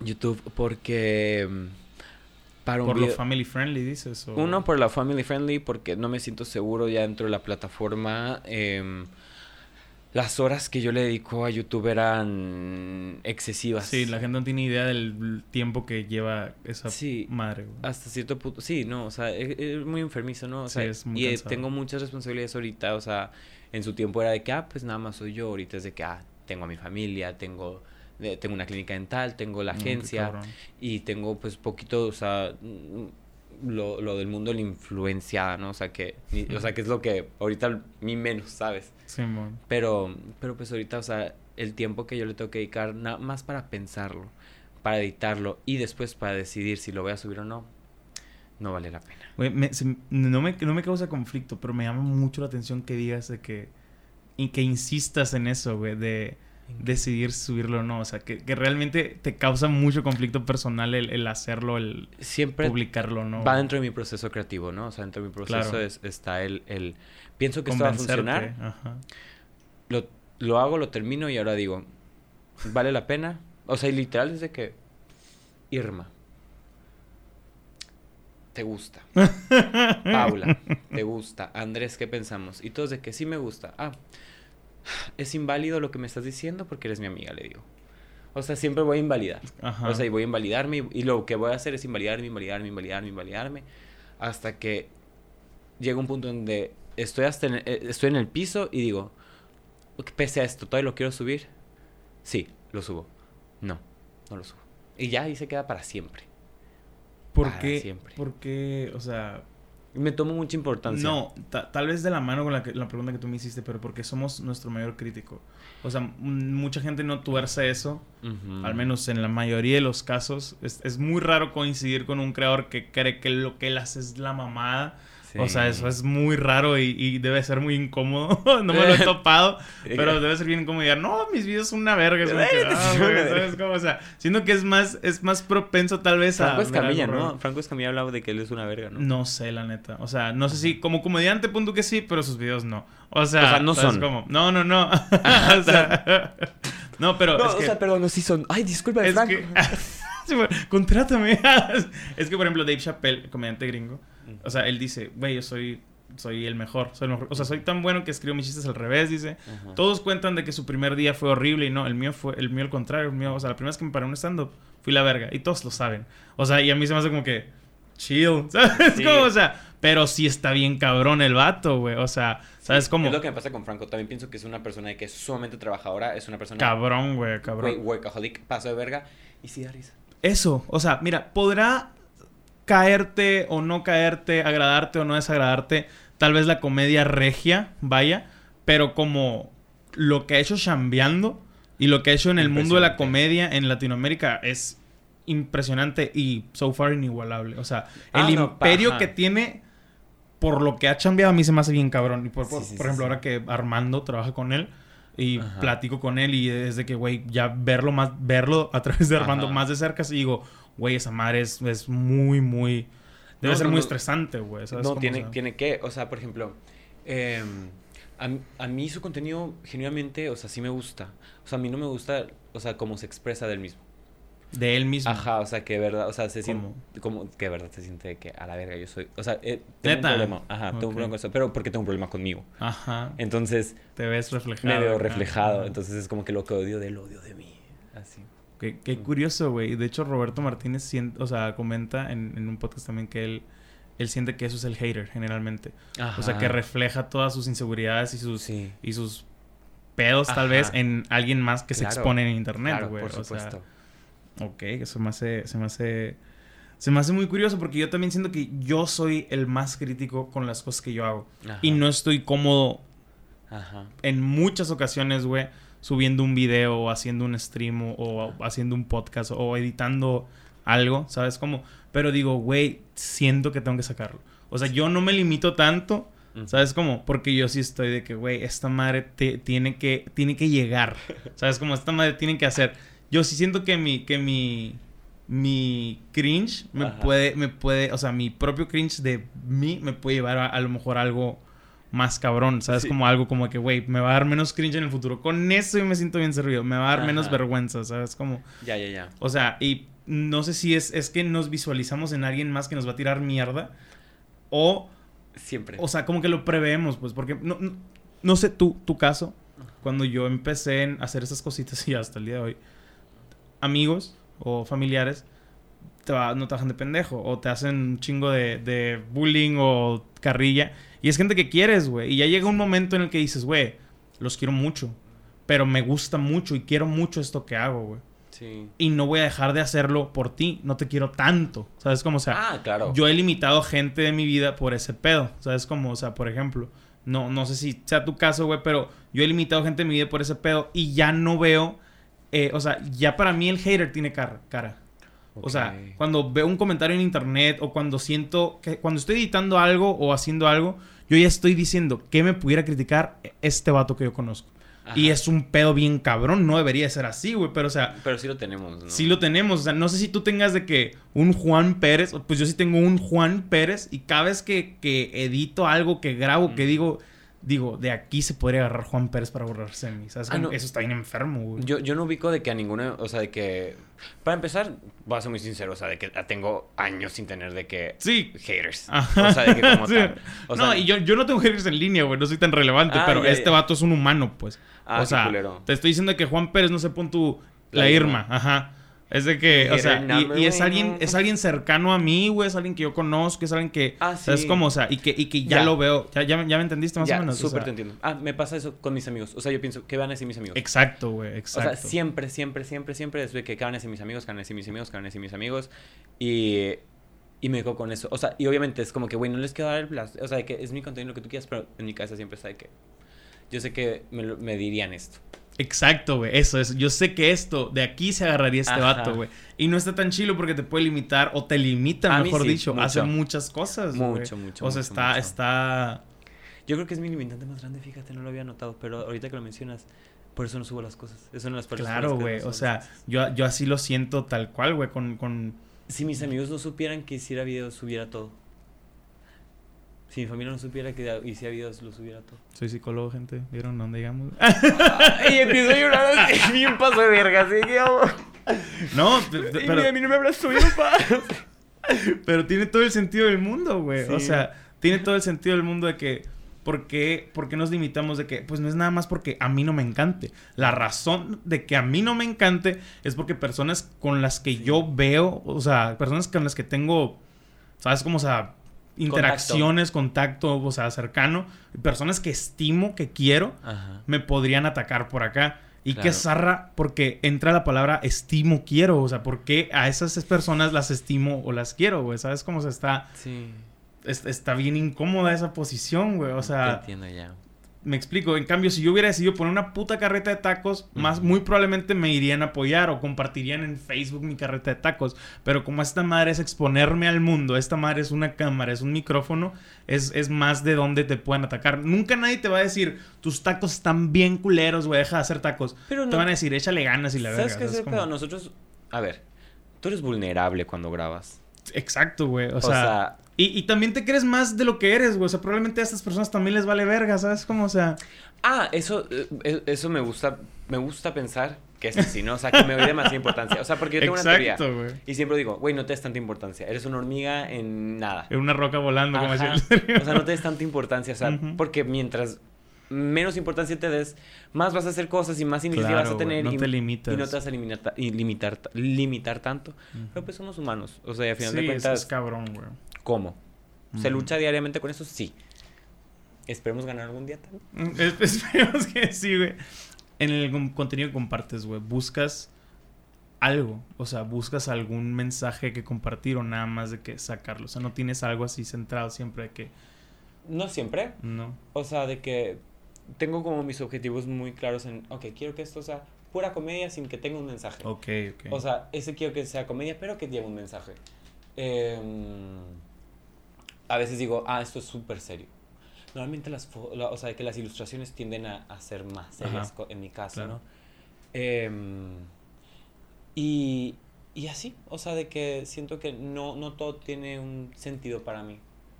YouTube porque mm, para un ¿Por lo family friendly dices? O... Uno, por la family friendly, porque no me siento seguro ya dentro de la plataforma. em, las horas que yo le dedico a YouTube eran excesivas. Sí, la gente no tiene idea del tiempo que lleva esa Sí. madre, güey. Hasta cierto punto, sí, no, o sea, es, es muy enfermizo, ¿no? O Sí, sea, es muy y eh, cansado. tengo muchas responsabilidades ahorita, o sea, en su tiempo era de que, ah, pues nada más soy yo, ahorita es de que, ah, tengo a mi familia, tengo, tengo una clínica dental, tengo la qué agencia, y tengo pues poquito, o sea, mm, lo, lo del mundo de la influenciada, ¿no? O sea, que, ni- o sea, que es lo que ahorita mi menos, ¿sabes? Simón. Pero, pero pues ahorita, o sea, el tiempo que yo le tengo que dedicar nada más para pensarlo, para editarlo y después para decidir si lo voy a subir o no, no vale la pena. Güey, me- se- no, me, no me causa conflicto, pero me llama mucho la atención que digas de que... Y que insistas en eso, güey, de decidir subirlo o no. O sea, que, que realmente te causa mucho conflicto personal el, el hacerlo, el Siempre publicarlo, ¿no? va dentro de mi proceso creativo, ¿no? O sea, dentro de mi proceso Claro. es- está el, el... Pienso que esto va a funcionar, Ajá. lo, lo hago, lo termino y ahora digo, ¿vale la pena? O sea, y literal es de que, Irma, te gusta. Paula, te gusta. Andrés, ¿qué pensamos? Y todos de que sí me gusta. Ah, es inválido lo que me estás diciendo porque eres mi amiga, le digo. O sea, siempre voy a invalidar. Ajá. O sea, y voy a invalidarme y, lo que voy a hacer es invalidarme, invalidarme, invalidarme, invalidarme. Hasta que llega un punto donde estoy, hasta en, eh, estoy en el piso y digo, "Ok, pese a esto, ¿todavía lo quiero subir? Sí, lo subo. No, no lo subo. Y ya ahí se queda para siempre. ¿Por para qué? siempre. ¿Por qué? O sea... Me tomo mucha importancia. No, ta- tal vez de la mano con la, que- la pregunta que tú me hiciste, pero porque somos nuestro mayor crítico. O sea, mucha gente no tuerce eso, al menos en la mayoría de los casos. Es, es muy raro coincidir con un creador que cree que lo que él hace es la mamada. O sea, eso es muy raro y, y debe ser muy incómodo. no me lo he topado, pero debe ser bien incómodo. y no, mis videos son una verga. Es "Ah, sí, güey", una verga. ¿sabes cómo? O sea, siento que es más, es más propenso tal vez a... Franco Escamilla. ¿no? Franco Escamilla hablaba de que él es una verga, ¿no? No sé, la neta. O sea, no sé si como comediante punto que sí, pero sus videos no. O sea, O sea, no ¿sabes son. cómo? No, no, no. o sea, no, pero No, es o que, sea, perdón, no, sí son. Ay, disculpa, es Franco. que contrátame. es que por ejemplo Dave Chappelle, comediante gringo, o sea, él dice, "Güey, yo soy soy el mejor, soy el mejor. O sea, soy tan bueno que escribo mis chistes al revés, dice. Ajá. Todos cuentan de que su primer día fue horrible y no, el mío fue el mío al contrario, el mío, o sea, la primera vez que me paré en un stand up fui la verga y todos lo saben. O sea, y a mí se me hace como que chill, ¿sabes? Sí. Como, o sea, pero sí está bien cabrón el vato, güey. O sea, ¿sabes Sí, cómo? Es lo que me pasa con Franco. También pienso que es una persona que es sumamente trabajadora. Es una persona. Cabrón, güey, güey, cabrón. workaholic, paso de verga. Y sí da risa. Eso, o sea, mira, podrá caerte o no caerte, agradarte o no desagradarte, tal vez la comedia regia, vaya, pero como lo que ha hecho chambeando y lo que ha hecho en el mundo de la comedia en Latinoamérica es impresionante y so far inigualable. O sea, Ah, el no, imperio que tiene por lo que ha chambeado a mí se me hace bien cabrón. Y por, por, Sí, sí, por sí, ejemplo, sí. ahora que Armando trabaja con él y Ajá. platico con él y es de que, güey, ya verlo más, verlo a través de Armando Ajá. más de cerca, sí digo, güey, esa madre es, es muy, muy... Debe No, ser no, muy no. estresante, güey. ¿sabes No, tiene, sea, tiene que. O sea, por ejemplo. eh, a, a mí su contenido, genuinamente, o sea, sí me gusta. O sea, a mí no me gusta, o sea, cómo se expresa del mismo. De él mismo. Ajá, o sea, que de verdad, o sea, se siente. Como que de verdad se siente de que a la verga yo soy. O sea, eh, tengo ¿Neta? un problema. Ajá, tengo un problema con eso. Pero porque tengo un problema conmigo. Ajá. Entonces, Te ves reflejado. me veo reflejado. Entonces es como que lo que odio del odio de mí. Así. Qué, qué curioso, güey. De hecho, Roberto Martínez siente, o sea, comenta en, en un podcast también que él, él siente que eso es el hater, generalmente. O sea, que refleja todas sus inseguridades y sus, Sí. y sus pedos, tal Ajá. vez, en alguien más que se Claro. expone en internet, Claro, güey. por O sea, supuesto. ok, eso me hace, se me hace... Se me hace muy curioso porque yo también siento que yo soy el más crítico con las cosas que yo hago. Ajá. Y no estoy cómodo Ajá. en muchas ocasiones, güey, subiendo un video o haciendo un stream o, haciendo un podcast o editando algo, ¿sabes cómo? Pero digo, güey, siento que tengo que sacarlo. O sea, yo no me limito tanto. ¿sabes cómo? Porque yo sí estoy de que, güey, esta madre te- tiene, que, tiene que llegar. ¿Sabes cómo? Esta madre tiene que hacer. Yo sí siento que mi, que mi, mi cringe me Ajá. puede, me puede, o sea, mi propio cringe de mí me puede llevar a, a lo mejor a algo más cabrón, ¿sabes? Sí. Como algo como que, güey, me va a dar menos cringe en el futuro. Con eso yo me siento bien servido. Me va a dar menos vergüenza, ¿sabes? Como, Ya, ya, ya. o sea, y no sé si es, es que nos visualizamos en alguien más que nos va a tirar mierda o, Siempre. o sea, como que lo preveemos, pues, porque no, no, no sé tú, tu caso, cuando yo empecé en hacer esas cositas y hasta el día de hoy, amigos o familiares te va- no te bajan de pendejo o te hacen un chingo de, de bullying o carrilla y es gente que quieres, güey, y ya llega un momento en el que dices, güey, los quiero mucho, pero me gusta mucho y quiero mucho esto que hago, güey. sí. Y no voy a dejar de hacerlo por ti, no te quiero tanto, ¿sabes cómo? O sea, ah, claro. yo he limitado gente de mi vida por ese pedo. ¿Sabes cómo? O sea, por ejemplo, no, no sé si sea tu caso, güey, pero yo he limitado gente de mi vida por ese pedo y ya no veo. eh, o sea, ya para mí el hater tiene cara. cara. O sea, cuando veo un comentario en internet o cuando siento que cuando estoy editando algo o haciendo algo, yo ya estoy diciendo que me pudiera criticar este vato que yo conozco. Y es un pedo bien cabrón, no debería ser así, güey, pero o sea, Pero sí lo tenemos, ¿no? Sí lo tenemos, o sea, no sé si tú tengas de que un Juan Pérez, pues yo sí tengo un Juan Pérez y cada vez que, que edito algo, que grabo, que digo, digo, de aquí se podría agarrar Juan Pérez para borrarse de mí, ¿sabes? Ah, no. Eso está bien enfermo, güey. Yo, yo no ubico de que a ninguna, o sea, de que... Para empezar, voy a ser muy sincero, o sea, de que tengo años sin tener de que... Sí. Haters. Ajá. O sea, de que como Sí. tal. O no, sea, y yo, yo no tengo haters en línea, güey, no soy tan relevante, Ah, pero ya, este ya. vato es un humano, pues. Ah, o sea, culero. te estoy diciendo que Juan Pérez no se pone tu la, La Irma, Irma. ajá. Es de que, o sea, y, y es alguien, es alguien cercano a mí, güey, es alguien que yo conozco, es alguien que, Ah, ¿sabes sí. cómo? O sea, y que, y que ya, Ya. lo veo, ya, ya, ya me entendiste más ya, o menos. o súper sea, te entiendo. Ah, me pasa eso con mis amigos. O sea, yo pienso, ¿qué van a decir mis amigos? Exacto, güey, O exacto. sea, siempre, siempre, siempre, siempre es de que ¿qué van a decir mis amigos? ¿Qué van a decir mis amigos? ¿Qué van a decir mis amigos? Y, y me dejo con eso. O sea, y obviamente es como que, güey, no les quiero dar el placer. O sea, de que es mi contenido lo que tú quieras, pero en mi cabeza siempre está de que... Yo sé que me, me dirían esto. Exacto, güey, eso es. Yo sé que esto, de aquí se agarraría este Ajá. vato, güey. Y no está tan chilo porque te puede limitar, o te limita, A mejor sí, dicho, a mucho. hacer muchas cosas. Mucho, mucho, O sea, mucho, está, mucho. está... Yo creo que es mi limitante más grande, fíjate, no lo había notado, pero ahorita que lo mencionas, por eso no subo las cosas. Es una de las las Claro, no güey. O sea, yo, yo así lo siento tal cual, güey, con, con... Si mis amigos no supieran que hiciera videos, subiera todo. Si mi familia no supiera que hiciera videos, lo subiera todo. Soy psicólogo, gente. ¿Vieron dónde digamos? y empiezo a llorar así, bien paso de verga, así que hago. no, Y pero, a mí no me hablas mi papá. pero tiene todo el sentido del mundo, güey. O sea, tiene todo el sentido del mundo de que... ¿Por qué, por qué nos limitamos de que, pues no es nada más porque a mí no me encante? La razón de que a mí no me encante es porque personas con las que yo veo, o sea, personas con las que tengo, ¿sabes? Como, o sea, interacciones, contacto, o sea, cercano, personas que estimo, que quiero, Ajá. me podrían atacar por acá. Y qué Claro. zarra, porque entra la palabra estimo, quiero. O sea, ¿por qué a esas personas las estimo o las quiero, güey? ¿Sabes cómo se está? Sí. es- Está bien incómoda esa posición, güey. O Te sea, entiendo ya. Me explico. En cambio, si yo hubiera decidido poner una puta carreta de tacos, más muy probablemente me irían a apoyar o compartirían en Facebook mi carreta de tacos. Pero como esta madre es exponerme al mundo, esta madre es una cámara, es un micrófono, es, es más de dónde te pueden atacar. Nunca nadie te va a decir, tus tacos están bien culeros, güey, deja de hacer tacos. Pero Te no- van a decir, échale ganas y la verga. ¿Sabes qué es. Nosotros, a ver, tú eres vulnerable cuando grabas. Exacto, güey. O, O sea, sea- y, y también te crees más de lo que eres, güey. O sea, probablemente a estas personas también les vale verga, ¿sabes? Como, o sea, Ah, eso, eh, eh, eso me gusta, me gusta pensar que es así, ¿no? O sea, que me doy demasiada importancia. O sea, porque yo tengo una teoría. Y siempre digo, güey, no te des tanta importancia. Eres una hormiga en nada. Es una roca volando, como decía. O sea, no te des tanta importancia. O sea, porque mientras menos importancia te des, más vas a hacer cosas y más iniciativa Claro, vas a tener. no y, te limitas. Y no te vas a limitar, ta- y limitar, ta- limitar tanto. Pero pues somos humanos. O sea, y al final sí, de cuentas, es cabrón, güey. ¿cómo? ¿Se lucha diariamente con eso? Sí. Esperemos ganar algún día también. Mm, es- Esperemos que sí, güey. En el con- contenido que compartes, güey, buscas algo. O sea, buscas algún mensaje que compartir o nada más de que sacarlo. O sea, no tienes algo así centrado siempre de que. No siempre. No. O sea, de que tengo como mis objetivos muy claros en, ok, quiero que esto sea pura comedia sin que tenga un mensaje. Ok, ok. O sea, ese quiero que sea comedia, pero que lleve un mensaje. Em, a veces digo, ah, esto es súper serio. Normalmente las, la- o sea, que las ilustraciones tienden a, a ser más serias, Ajá, en mi caso, claro. ¿no? Em, y, y así, o sea, de que siento que no, no todo tiene un sentido para mí.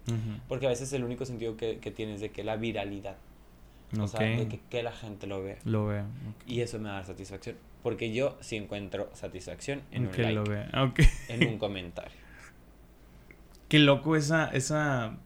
Ujú. Porque a veces el único sentido que, que tienes de que la viralidad. O sea, de que, que la gente lo vea. Lo ok. Y eso me da satisfacción. Porque yo sí encuentro satisfacción en un lo like, vea. En un comentario. Qué loco esa, esa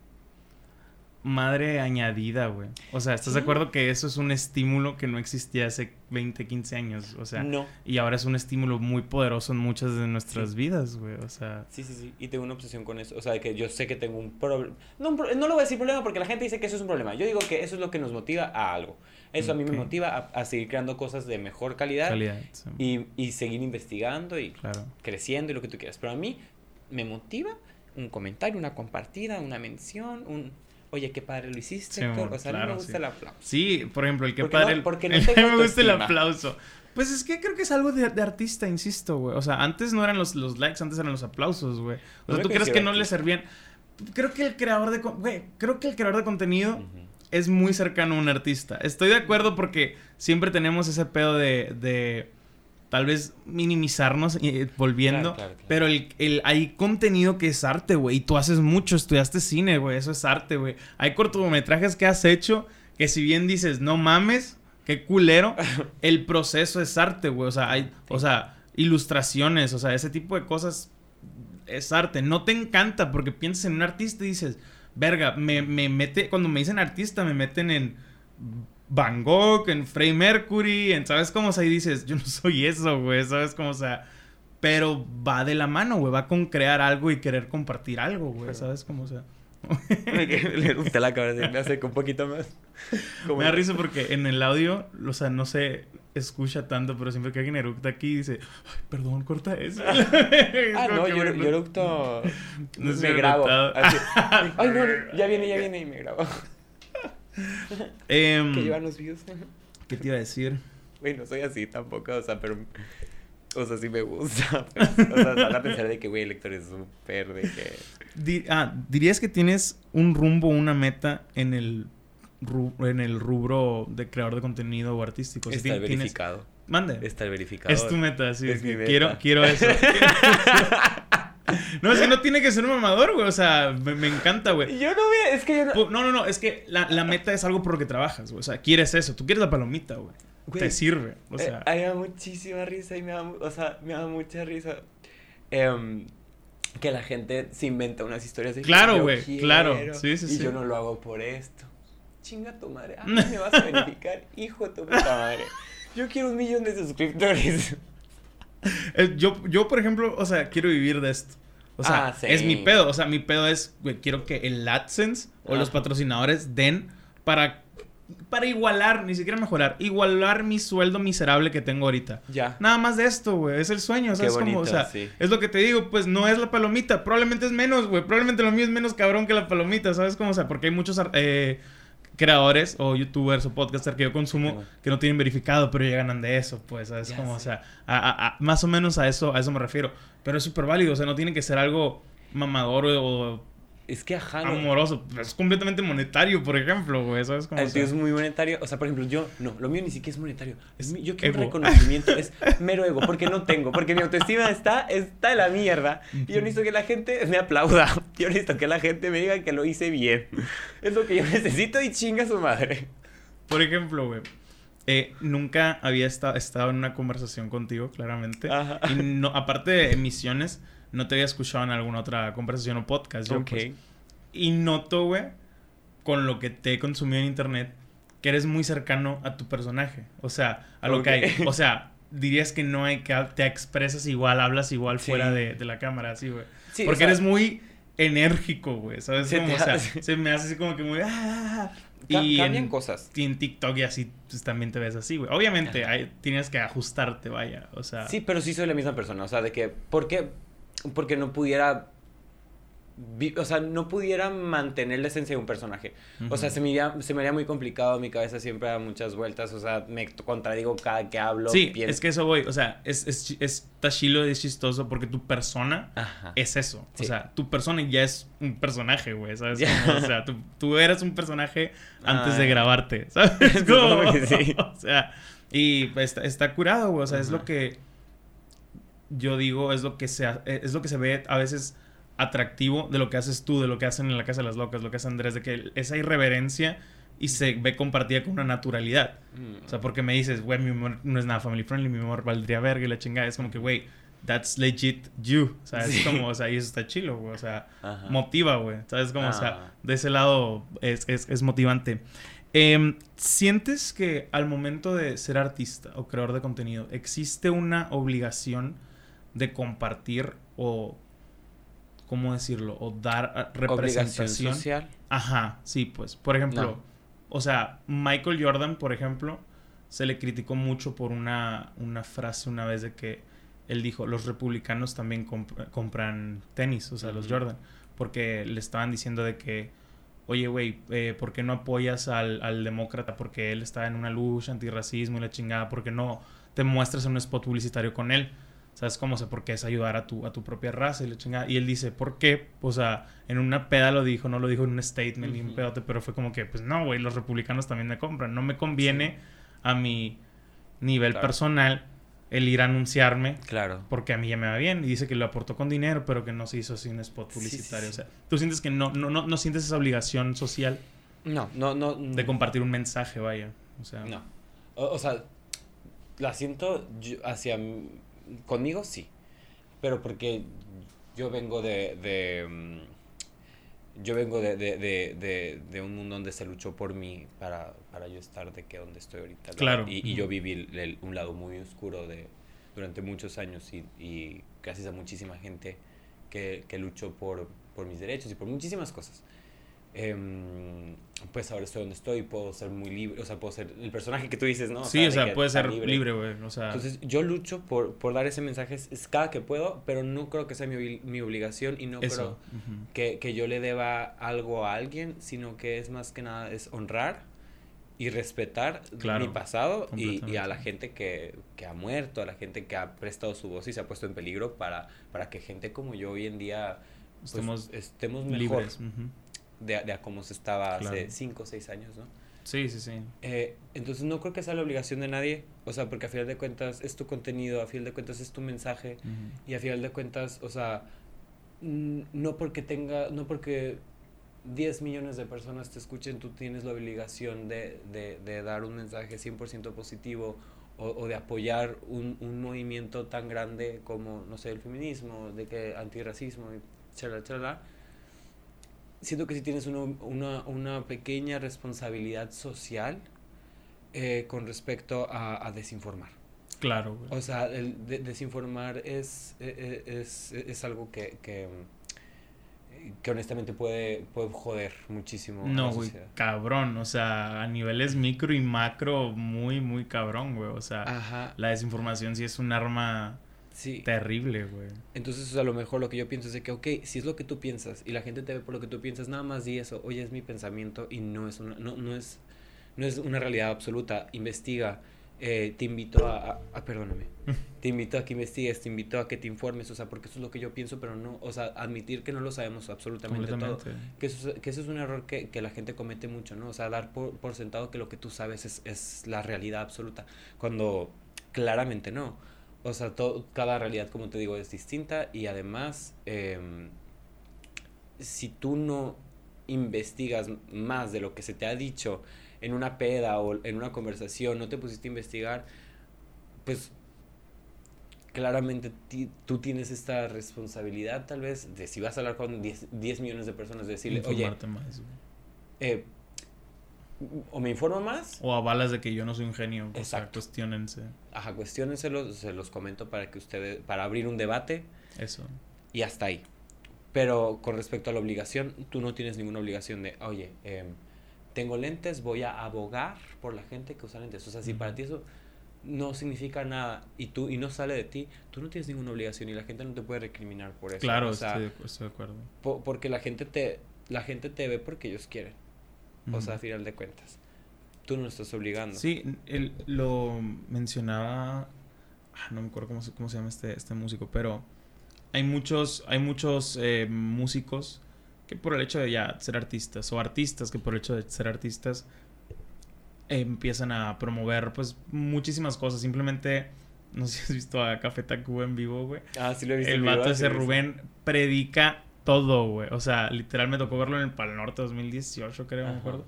madre añadida, güey. O sea, ¿estás de acuerdo que eso es un estímulo que no existía hace 20, 15 años? O sea, no. y ahora es un estímulo muy poderoso en muchas de nuestras Sí. vidas, güey. O sea, Sí, sí, sí. Y tengo una obsesión con eso. O sea, que yo sé que tengo un problema. No, pro- no lo voy a decir problema porque la gente dice que eso es un problema. Yo digo que eso es lo que nos motiva a algo. Eso a mí me motiva a, a seguir creando cosas de mejor calidad, calidad. sí. Y, y seguir investigando y Claro. creciendo y lo que tú quieras. Pero a mí me motiva un comentario, una compartida, una mención, un... Oye, qué padre lo hiciste. Sí, Héctor". amor, o sea, a mí me gusta sí. el aplauso. Sí, por ejemplo, el que padre. no- porque no el- tengo me gusta el aplauso. Pues es que creo que es algo de, de artista, insisto, güey. O sea, antes no eran los, los likes, antes eran los aplausos, güey. O No sea, me ¿tú crees que no le servían? Creo que el creador de... Güey, creo que el creador de contenido Ujú. es muy cercano a un artista. Estoy de acuerdo porque siempre tenemos ese pedo de, de tal vez minimizarnos eh, volviendo. Claro, claro, claro. Pero el, el- hay contenido que es arte, güey. Y tú haces mucho, estudiaste cine, güey. Eso es arte, güey. Hay cortometrajes que has hecho que si bien dices, no mames, qué culero, el proceso es arte, güey. O sea, hay, o sea, ilustraciones, o sea, ese tipo de cosas es arte. No te encanta porque piensas en un artista y dices, verga, me, me mete, cuando me dicen artista, me meten en Van Gogh, en Freddie Mercury, en, ¿sabes cómo? O sea, y dices, yo no soy eso, güey, ¿sabes cómo? O sea, pero va de la mano, güey, va con crear algo y querer compartir algo, güey, ¿sabes cómo? O sea, le gusta la cabeza, me acerca un poquito más. Como- me da risa porque en el audio, o sea, no se escucha tanto, pero siempre que alguien eructa aquí dice, Ay, perdón, corta eso. Ah, Como no, yo, bueno, yo eructo. No me grabo. así. Ay, no, no, ya viene, ya viene y me grabo. Em, Que llevan los views. ¿Qué te iba a decir? Güey, no soy así tampoco, o sea, pero. O sea, sí me gusta. pues. O sea, van a pensar de que, güey, el lector es súper, de que. Di- ah, ¿dirías que tienes un rumbo, una meta en el, ru- en el rubro de creador de contenido o artístico? Si Está ti- tienes- verificado. Mande. Está verificado. Es tu meta, sí. Es mi meta. Quiero, quiero eso. no, es que no tiene que ser un mamador, güey. O sea, me, me encanta, güey. Yo no voy a. Es que yo no. No, no, no. Es que la, la meta es algo por lo que trabajas, güey. O sea, quieres eso. Tú quieres la palomita, güey. Güey, Te sirve. O Eh, sea, me da muchísima risa y me da, o sea, me da mucha risa em, que la gente se inventa unas historias de Claro, güey, claro. Sí, sí, y sí. yo no lo hago por esto. Chinga tu madre. Ah, me vas a verificar, hijo de tu puta madre. Yo quiero un millón de suscriptores. Eh, yo, yo, por ejemplo, o sea, quiero vivir de esto. O sea, Ah, sí. es mi pedo. O sea, mi pedo es, güey, quiero que el AdSense o los Ajá. patrocinadores den para, para igualar, ni siquiera mejorar, igualar mi sueldo miserable que tengo ahorita. Ya. Nada más de esto, güey. Es el sueño, Qué ¿sabes? Como, bonito, o sea, sí. es lo que te digo, pues no es la palomita. Probablemente es menos, güey. Probablemente lo mío es menos cabrón que la palomita, ¿sabes? Cómo, o sea, porque hay muchos eh, creadores o youtubers o podcasters que yo consumo que no tienen verificado, pero ya ganan de eso, pues. Ya Como, o sea, a- a- a- más o menos a eso, a eso me refiero. Pero es súper válido, o sea, no tiene que ser algo mamador o Es que ajá. no. amoroso. Es completamente monetario, por ejemplo, güey, ¿sabes? Como, o El sea, tío es muy monetario. O sea, por ejemplo, yo, no, lo mío ni siquiera es monetario. Es yo quiero ego. reconocimiento. Es mero ego, porque no tengo. Porque mi autoestima está, está en la mierda. Y yo necesito que la gente me aplauda. Yo necesito que la gente me diga que lo hice bien. Es lo que yo necesito y chinga su madre. Por ejemplo, güey. eh, nunca había esta- estado en una conversación contigo, claramente. Ajá. Y no, aparte de emisiones, no te había escuchado en alguna otra conversación o podcast. Yo, pues. Y noto, güey, con lo que te he consumido en internet, que eres muy cercano a tu personaje. O sea, a lo que hay. O sea, dirías que no hay que te expresas igual, hablas igual Sí. fuera de, de la cámara, así, güey. Sí, Porque o sea, eres muy enérgico, güey. ¿Sabes? Se Como, o sea, se me hace así como que muy. ah, ca- y cambian en- cosas. y en TikTok y así pues, también te ves así, güey. Obviamente hay- tienes que ajustarte, vaya. O sea, Sí, pero sí soy la misma persona. O sea, de que, ¿por qué? Porque no pudiera. O sea, no pudiera mantener la esencia de un personaje. O sea, se me, iría- se me haría muy complicado, mi cabeza siempre da muchas vueltas, o sea, me contradigo cada que hablo. Sí, pienso- es que eso voy. O sea, es, es, es está chilo y es chistoso porque tu persona Ajá. es eso. Sí. O sea, tu persona ya es un personaje, güey. ¿Sabes? Como, o sea, tú, tú eras un personaje antes de Ay. grabarte. ¿Sabes? Como- que sí. O sea, y pues, está, está curado, güey. O sea, es Ajá. lo que yo digo, es lo que se, ha- es lo que se ve a veces atractivo de lo que haces tú, de lo que hacen en la Casa de las Locas, lo que hace Andrés, de que esa irreverencia y se ve compartida con una naturalidad. Mm. O sea, porque me dices, güey, mi humor no es nada family friendly, mi humor valdría verga y la chingada. Es como que, güey, that's legit you. O sea, es Sí. como, o sea, y eso está chilo, güey. O sea, Ajá. motiva, güey. ¿Sabes? Como, o Ah. sea, de ese lado es, es, es motivante. Em, ¿Sientes que al momento de ser artista o creador de contenido existe una obligación de compartir o, ¿cómo decirlo? O dar ah, Obligación representación? social. Ajá, sí, pues. Por ejemplo, No. o sea, Michael Jordan, por ejemplo, se le criticó mucho por una, una frase una vez de que él dijo, los republicanos también comp- compran tenis, o sea, los. Jordan, porque le estaban diciendo de que, oye, güey, eh, ¿por qué no apoyas al, al demócrata? Porque él está en una lucha antirracismo y la chingada, ¿por qué no te muestras en un spot publicitario con él? ¿Sabes cómo? O sea, porque es ayudar a tu, a tu propia raza y la chingada. Y él dice, ¿por qué? O sea, en una peda lo dijo, no lo dijo en un statement ni un Ujú. pedote, pero fue como que, pues no, güey, los republicanos también me compran. No me conviene a mi nivel Claro. personal el ir a anunciarme Claro. porque a mí ya me va bien. Y dice que lo aportó con dinero, pero que no se hizo sin spot sí, publicitario. sí. O sea, tú sientes que no, no, no, no sientes esa obligación social No, no, no. de compartir un mensaje, vaya. O sea, No. O, o sea, la siento yo- hacia... Conmigo sí. Pero porque yo vengo de... de, mm, yo vengo de, de, de, de, un mundo donde se luchó por mí para, para yo estar de que donde estoy ahorita. Y, y yo viví el- el- un lado muy oscuro de, durante muchos años y, y gracias a muchísima gente que, que luchó por, por mis derechos y por muchísimas cosas. Em, pues ahora estoy donde estoy, puedo ser muy libre, o sea, puedo ser el personaje que tú dices, ¿no? sí, o sea, puede ser libre, güey. O sea, Entonces yo lucho por, por dar ese mensaje es, cada que puedo, pero no creo que sea mi, mi obligación y no eso. creo que, que yo le deba algo a alguien, sino que es más que nada es honrar y respetar Claro, mi pasado y, y a la gente que, que ha muerto, a la gente que ha prestado su voz y se ha puesto en peligro para, para que gente como yo hoy en día pues, Estemos estemos mejor libres. De, de a cómo se estaba hace Claro. 5 o 6 años, ¿no? Sí, sí, sí. Eh, entonces no creo que sea la obligación de nadie, o sea, porque a final de cuentas es tu contenido, a final de cuentas es tu mensaje y a final de cuentas, o sea, mm, no porque tenga, no porque 10 millones de personas te escuchen, tú tienes la obligación de, de, de dar un mensaje 100% positivo o, o de apoyar un, un movimiento tan grande como, no sé, el feminismo, de que antirracismo y chalala, chalala. Siento que sí tienes una, una, una pequeña responsabilidad social eh, con respecto a, a desinformar. Claro, güey. O sea, el de- desinformar es, eh, eh, es, es algo que, que, que honestamente puede, puede joder muchísimo. a No, la güey, sociedad. cabrón. O sea, a niveles micro y macro, muy, muy cabrón, güey. O sea, Ajá, la desinformación sí es un arma sí. terrible, güey. Entonces, a lo mejor lo que yo pienso es de que, ok, si es lo que tú piensas y la gente te ve por lo que tú piensas, nada más di eso, oye, es mi pensamiento y no es una, no, no es, no es una realidad absoluta, investiga, eh, te invito a, a- a- perdóname, te invito a que investigues, te invito a que te informes, o sea, porque eso es lo que yo pienso, pero no, o sea, admitir que no lo sabemos absolutamente todo. Que eso, es- que eso es un error que, que la gente comete mucho, ¿no? O sea, dar por, por sentado que lo que tú sabes es, es la realidad absoluta, cuando claramente no. O sea, todo, cada realidad, como te digo, es distinta y además, em, si tú no investigas más de lo que se te ha dicho en una peda o en una conversación, no te pusiste a investigar, pues claramente ti- tú tienes esta responsabilidad tal vez de si vas a hablar con 10, 10 millones de personas, de decirle, oye, más, eh, o me informo más, O avalas de que yo no soy un genio. O sea, Exacto. cuestionense. ajá, cuestionenselos, se los comento para que ustedes, para abrir un debate Eso. y hasta ahí. Pero con respecto a la obligación, tú no tienes ninguna obligación de, oye, em, tengo lentes, voy a abogar por la gente que usa lentes. O sea, si para ti eso no significa nada y tú y no sale de ti, tú no tienes ninguna obligación y la gente no te puede recriminar por eso. Claro, o sea, estoy, de- estoy de acuerdo. po- porque la gente te la gente te ve porque ellos quieren. O sea, a final de cuentas. Tú no estás obligando. Sí, él lo mencionaba. ah, No me acuerdo cómo, se- cómo se llama este, este músico, pero hay muchos, hay muchos eh, músicos que por el hecho de ya ser artistas, o artistas que por el hecho de ser artistas eh, empiezan a promover pues muchísimas cosas. Simplemente, no sé si has visto a Café Tacuba en vivo, güey. Ah, sí lo he visto. El en vato ese. Rubén predica todo, güey. O sea, literal me tocó verlo en el Pal Norte 2018, creo, me Ajá. acuerdo.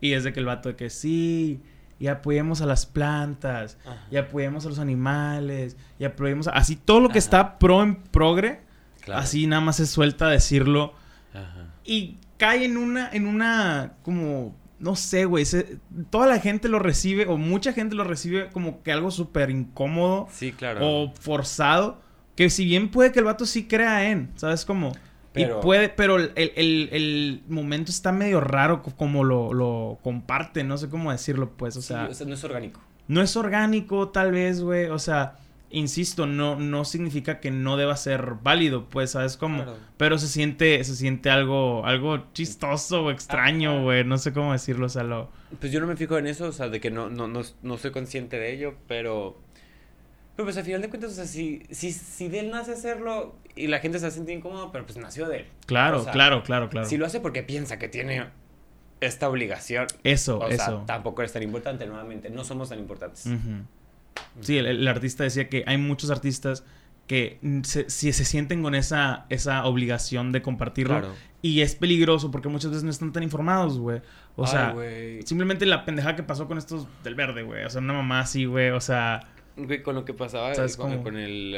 Y es de que el vato de que sí, y apoyemos a las plantas, Ajá. y apoyemos a los animales, y apoyemos a... Así todo lo que Ajá. está pro en progre, Claro. así nada más se suelta a decirlo. Ajá. Y cae en una, en una, como, no sé, güey. toda la gente lo recibe, o mucha gente lo recibe como que algo súper incómodo Sí, claro. o forzado. Que si bien puede que el vato sí crea en, ¿sabes cómo? Pero- Y puede, pero el, el- el momento está medio raro co- como lo, lo comparte, no sé cómo decirlo, pues, o Sí, sea, o sea, no es orgánico. no es orgánico, tal vez, güey, o sea, insisto, no, no significa que no deba ser válido, pues, ¿sabes cómo? Claro. Pero se siente, se siente algo, algo chistoso o extraño, güey, no sé cómo decirlo, o sea, lo... Pues yo no me fijo en eso, o sea, de que no, no, no, no soy consciente de ello, pero... Pero pues al final de cuentas, o sea, si, si, si de él nace hacerlo y la gente se siente incómoda, pero pues nació de él. Claro, O sea, claro, claro, claro. Si lo hace porque piensa que tiene esta obligación, Eso, o eso. sea, tampoco eres tan importante, nuevamente, no somos tan importantes. Sí, el, el artista decía que hay muchos artistas que se, si se sienten con esa, esa obligación de compartirlo. Claro. Y es peligroso porque muchas veces no están tan informados, güey. O Ay, sea, güey. simplemente la pendejada que pasó con estos del verde, güey. O sea, una mamá así, güey. O sea, Güey, con lo que pasaba ¿Sabes con, cómo? con el...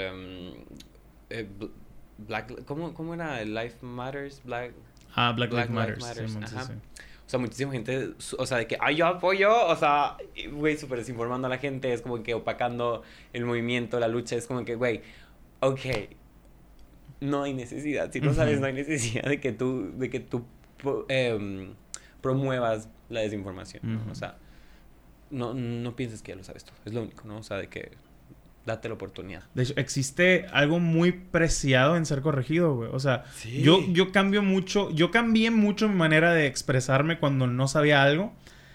eh, bl- Black... ¿cómo, ¿Cómo era? Life Matters? Black... ah, Black, Black Lives Lives Matter. Matters, sí, ajá. sí. O sea, muchísima gente, o sea, de que, ay, yo apoyo, o sea, güey, súper desinformando a la gente, es como que opacando el movimiento, la lucha, es como que, güey, ok, no hay necesidad, si no sabes, no hay necesidad de que tú, de que tú em, promuevas la desinformación. O sea, no, no pienses que ya lo sabes todo, es lo único, ¿no? O sea, de que date la oportunidad. De hecho, existe algo muy preciado en ser corregido, güey. O sea, Sí. yo, yo cambio mucho, yo cambié mucho mi manera de expresarme cuando no sabía algo.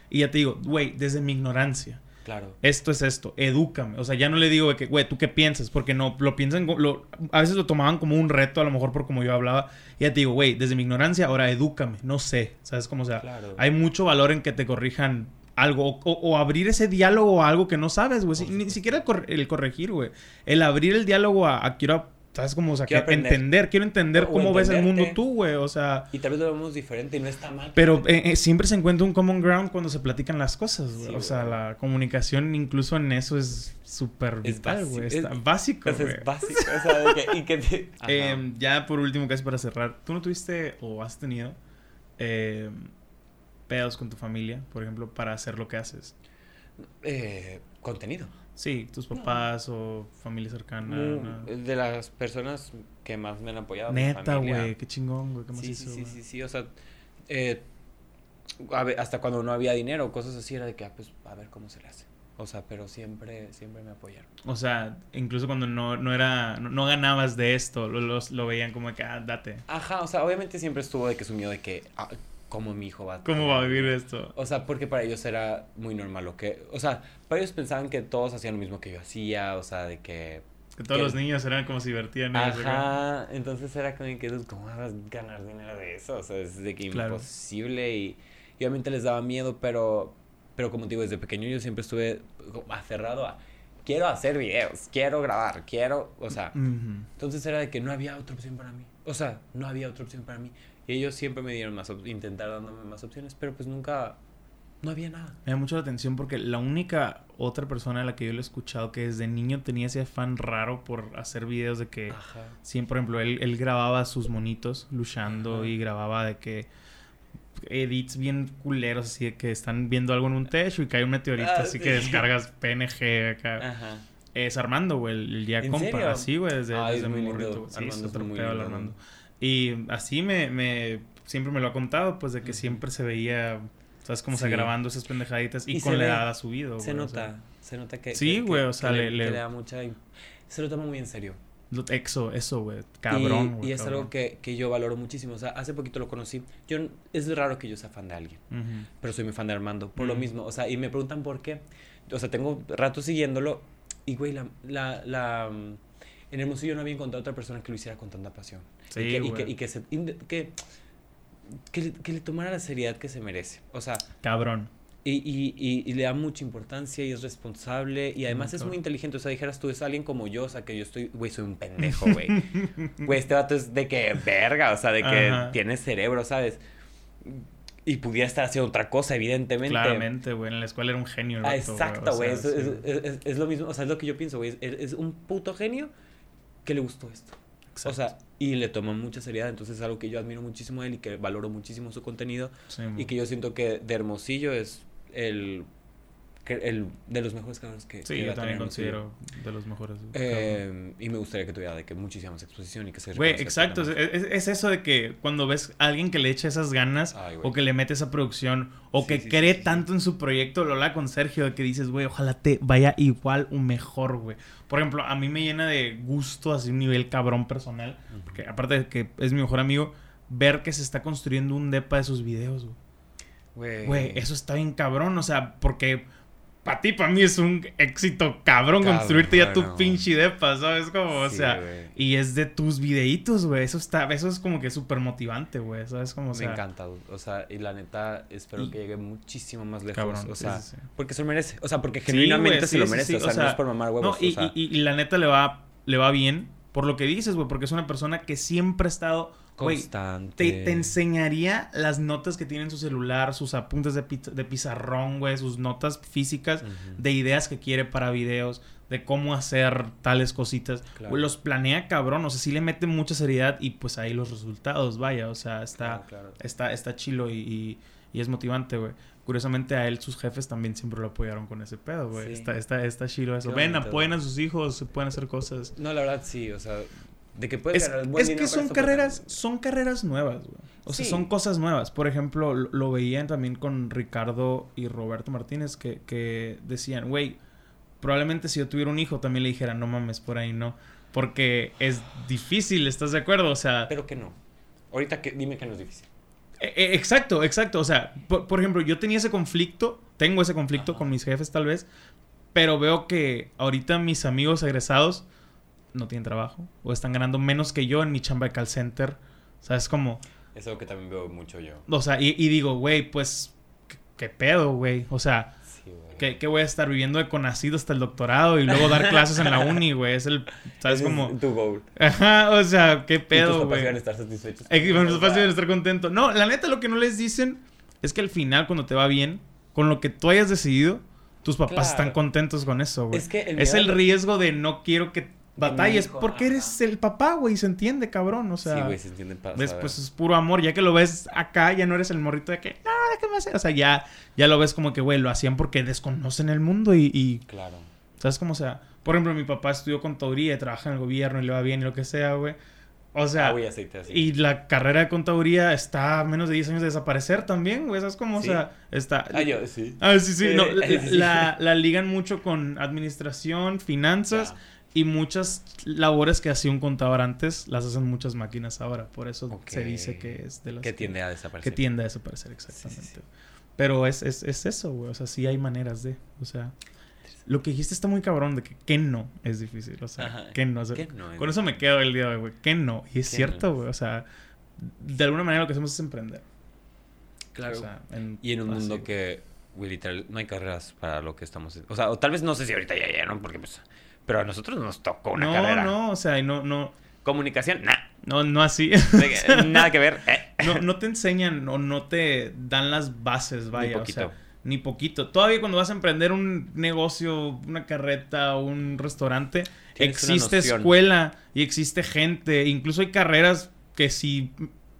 Y ya te digo, güey, desde mi ignorancia. Claro. Esto es esto, edúcame. O sea, ya no le digo que, güey, ¿tú qué piensas? Porque no, lo piensan, lo, a veces lo tomaban como un reto, a lo mejor por como yo hablaba. Y ya te digo, güey, desde mi ignorancia, ahora edúcame, no sé. ¿Sabes cómo? Sea, Claro. hay mucho valor en que te corrijan algo o, o- abrir ese diálogo a algo que no sabes, güey. Si- ni siquiera el, cor- el corregir, güey. El abrir el diálogo a, a quiero, ¿sabes cómo? O sea, Quiero que entender, quiero entender O cómo ves el mundo tú, güey. O sea, Y tal vez lo vemos diferente y no está mal. pero eh, eh, siempre se encuentra un common ground cuando se platican las cosas, güey. Sí, o sea, la comunicación incluso en eso es súper vital, güey. es- básico, güey. es básico, o sea, de que, y que te... Eh, ya por último, casi para cerrar, ¿tú no tuviste o has tenido eh, pedos con tu familia, por ejemplo, para hacer lo que haces? Eh, contenido. Sí, tus papás o familia cercana. Mu- ¿no? De las personas que más me han apoyado. Neta, güey, qué chingón, güey. ¿Qué más Sí, sí, hizo, sí, güey? sí, sí, o sea, eh, a ve- hasta cuando no había dinero, cosas así, era de que, ah, pues, a ver cómo se le hace. O sea, pero siempre, siempre me apoyaron. O sea, incluso cuando no, no era, no, no ganabas de esto, lo, los- lo veían como que, ah, date. Ajá, o sea, obviamente siempre estuvo de que su miedo de que, ah, ¿cómo mi hijo va a... ¿Cómo va a vivir esto? O sea, porque para ellos era muy normal lo que... O sea, para ellos pensaban que todos hacían lo mismo que yo hacía, o sea, de que... Que todos que- los niños eran como si divertían. Ajá, entonces era como que, "Pues, ¿cómo vas a ganar dinero de eso? O sea, es de que Claro. imposible y, y obviamente les daba miedo, pero, pero como te digo, desde pequeño yo siempre estuve aferrado a, quiero hacer videos, quiero grabar, quiero, o sea, Ujú. entonces era de que no había otra opción para mí. O sea, no había otra opción para mí. Y ellos siempre me dieron más, intentaron dándome más opciones, pero pues nunca, no había nada. Me da mucho la atención porque la única otra persona a la que yo le he escuchado que desde niño tenía ese afán raro por hacer videos de que... Ajá. Sí, por ejemplo, él, él grababa sus monitos luchando Ajá. y grababa de que edits bien culeros, así de que están viendo algo en un techo y cae un meteorito, Ah, así sí. que descargas PNG acá. Ajá. Es Armando, güey, el, día ¿En compa, serio? así, güey, desde, Ay, desde es muy morrito. Sí, Armando es muy lindo, Armando. Y así me, me, siempre me lo ha contado, pues, de que siempre se veía, ¿sabes? Como se Sí. grabando esas pendejaditas y, Y con se la edad ha subido, Se güey, o nota, sea, se nota que... Sí, güey, o sea, que le- que le- da mucha... Se lo toma muy en serio. lo- Eso, eso, güey, cabrón, Y, güey. y es cabrón. algo que, que yo valoro muchísimo. O sea, hace poquito lo conocí. Yo, es raro que yo sea fan de alguien, Ujú. pero soy muy fan de Armando. Por lo Ujú. mismo. O sea, y me preguntan por qué. O sea, tengo rato siguiéndolo. Y, güey, la... la, la mm, en Hermosillo no había encontrado otra persona que lo hiciera con tanta pasión. Sí, y, que, y, que, y que, se- inde- que, que, le, que le tomara la seriedad que se merece. O sea, Cabrón. Y, y, y, le da mucha importancia y es responsable y además es muy inteligente. O sea, dijeras tú, es alguien como yo, o sea, que yo estoy, güey, soy un pendejo, güey. Güey, este vato es de que verga, o sea, de que Ajá. tiene cerebro, ¿sabes? Y pudiera estar haciendo otra cosa, evidentemente. Claramente, güey. En la escuela era un genio. el Ah, vato, exacto, o güey. sea, es, sí. es- es- es lo mismo, o sea, es lo que yo pienso, güey. Es un puto genio que le gustó esto. O Exacto. sea, y le toma mucha seriedad. Entonces es algo que yo admiro muchísimo de él y que valoro muchísimo su contenido. Sí, Y que yo siento que de Hermosillo es el, que- el de los mejores cabrones que Sí, que yo también considero de los mejores. Eh, y me gustaría que tuviera de que muchísima más exposición y que se Güey, exacto. Es, eso de que cuando ves a alguien que le echa esas ganas Ay, o que le mete esa producción o Sí, que sí, cree sí, tanto en su proyecto, lo habla con Sergio, de que dices, güey, ojalá te vaya igual o mejor, güey. Por ejemplo, a mí me llena de gusto, así un nivel cabrón personal, porque aparte de que es mi mejor amigo, ver que se está construyendo un depa de sus videos. Güey. Güey, eso está bien cabrón, o sea, porque para ti, para mí es un éxito cabrón, Cabrón, construirte ya tu pinche depa, ¿sabes? Como, o sea, y es de tus videitos, güey, eso está, eso es como que súper motivante, güey, ¿sabes? Como, o sea, me encanta, o sea, y la neta espero Y- que llegue muchísimo más lejos, Cabrón, o sea, sí, sí. porque se lo merece, o sea, porque genuinamente güey, se lo merece, o sea, o sea, no es por mamar huevos, No, y, o sea, y- y- y la neta le va, le va bien por lo que dices, güey, porque es una persona que siempre ha estado, constante. te, te enseñaría las notas que tiene en su celular, sus apuntes de, pi- de pizarrón, güey, sus notas físicas de ideas que quiere para videos, de cómo hacer tales cositas. Claro. Los planea cabrón, o sea, sí le mete mucha seriedad y pues ahí los resultados, vaya, o sea, está, Claro, claro. está, está chilo y, y- y es motivante, güey. Curiosamente a él sus jefes también siempre lo apoyaron con ese pedo, güey. Sí. Está, está, está chilo eso. Ven, apoyen a sus hijos, se pueden hacer cosas. No, la verdad sí, o sea, de que puedes Es, ganar buen es dinero que son carreras, son carreras nuevas, güey. O sea, son cosas nuevas. Por ejemplo, lo, lo veían también con Ricardo y Roberto Martínez que, que decían, güey, probablemente si yo tuviera un hijo también le dijera, no mames, por ahí no. Porque es difícil, ¿estás de acuerdo? O sea, Pero que no. Ahorita que, dime que no es difícil. eh, eh, exacto, exacto. O sea, por, por ejemplo, yo tenía ese conflicto, tengo ese conflicto Ajá. con mis jefes tal vez, pero veo que ahorita mis amigos egresados no tienen trabajo o están ganando menos que yo en mi chamba de call center. O sea, es como, Es algo que también veo mucho yo. o sea, y, y digo, güey, pues, ¿qué, qué pedo, güey? O sea, Sí. ¿qué, qué voy a estar viviendo de conocido hasta el doctorado y luego dar clases en la uni, güey? Es el, ¿sabes? Como, tu goal. ajá, o sea, qué pedo, papás güey. a estar satisfechos. Eh, mis papás deben estar contentos. No, la neta, lo que no les dicen es que al final, cuando te va bien, con lo que tú hayas decidido, tus papás Claro. están contentos con eso, güey. Es que el es el riesgo de no quiero que batalles, hijo, porque ajá. eres el papá, güey, se entiende, cabrón. O sea, sí, güey, se entiende pa- después saber. es puro amor. Ya que lo ves acá, ya no eres el morrito de que, no, déjame hacer. O sea, ya, ya lo ves como que, güey, lo hacían porque desconocen el mundo y, y Claro. ¿Sabes cómo? O sea, por ejemplo, mi papá estudió contaduría y trabaja en el gobierno y le va bien y lo que sea, güey. O sea, Agua y aceite así. y la carrera de contaduría está a menos de 10 años de desaparecer también, güey. ¿Sabes cómo? Sí. O sea, está... Ah, yo, sí. Ah, sí, sí. No, Eh, la, sí. la- la ligan mucho con administración, finanzas. Y muchas labores que hacía un contador antes las hacen muchas máquinas ahora. Por eso se dice que es de las Que tiende a desaparecer. que tiende a desaparecer, exactamente. Sí, sí, sí. Pero es, es, es eso, güey. O sea, sí hay maneras de. O sea, lo que dijiste está muy cabrón de que, que no es difícil. O sea, Ajá. que no. o sea, ¿Qué no es con eso me quedo el día de hoy, güey. Que no. Y es cierto, no. güey. O sea, de alguna manera lo que hacemos es emprender. Claro. O sea, en- y en un así. mundo que, güey, literal, no hay carreras para lo que estamos... O sea, o tal vez no sé si ahorita ya ya, ¿no? Porque pues... Pero a nosotros nos tocó una no, carrera. no, o sea, no, no, Comunicación, nah. no, no así. Nada que ver. eh. no, no te enseñan o no te dan las bases, vaya. poquito. O sea, ni poquito. Todavía cuando vas a emprender un negocio, una carreta o un restaurante, existe escuela y existe gente. Incluso hay carreras que si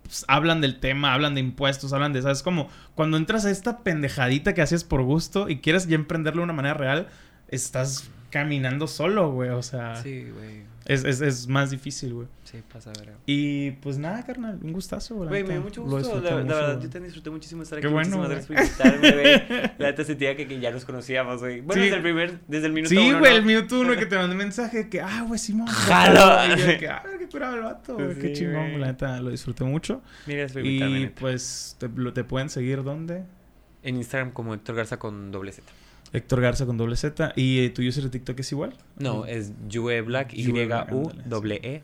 pues, hablan del tema, hablan de impuestos, hablan de, ¿sabes? Como cuando entras a esta pendejadita que haces por gusto y quieres ya emprenderlo de una manera real, estás caminando solo, güey. O sea, Sí, güey. es, es, es más difícil, güey. Sí, pasa, verga. Y pues nada, carnal, un gustazo, güey. la Güey, me dio mucho gusto. La, la mucho, verdad, güey. yo también disfruté muchísimo estar Qué aquí. bueno, Muchísimas güey. gracias por invitarme, güey. La neta sentía que, que ya nos conocíamos, güey. Bueno, Sí. desde el primer, desde el minuto Sí, uno, güey, ¿no? el minuto uno que te mandé mensaje que, ah, güey, Simón. Jalo. Y yo que, ah, qué curado el vato, güey, qué Sí, chingón, güey. la neta, lo disfruté mucho. Mil gracias por invitarme, Y neta. pues, te, lo- te pueden seguir ¿dónde? En Instagram como Héctor Garza con doble Z. Héctor Garza con doble Z. ¿Y eh, tu user de TikTok es igual? No, es Yue Black, Yue Black, sí. Y-U-E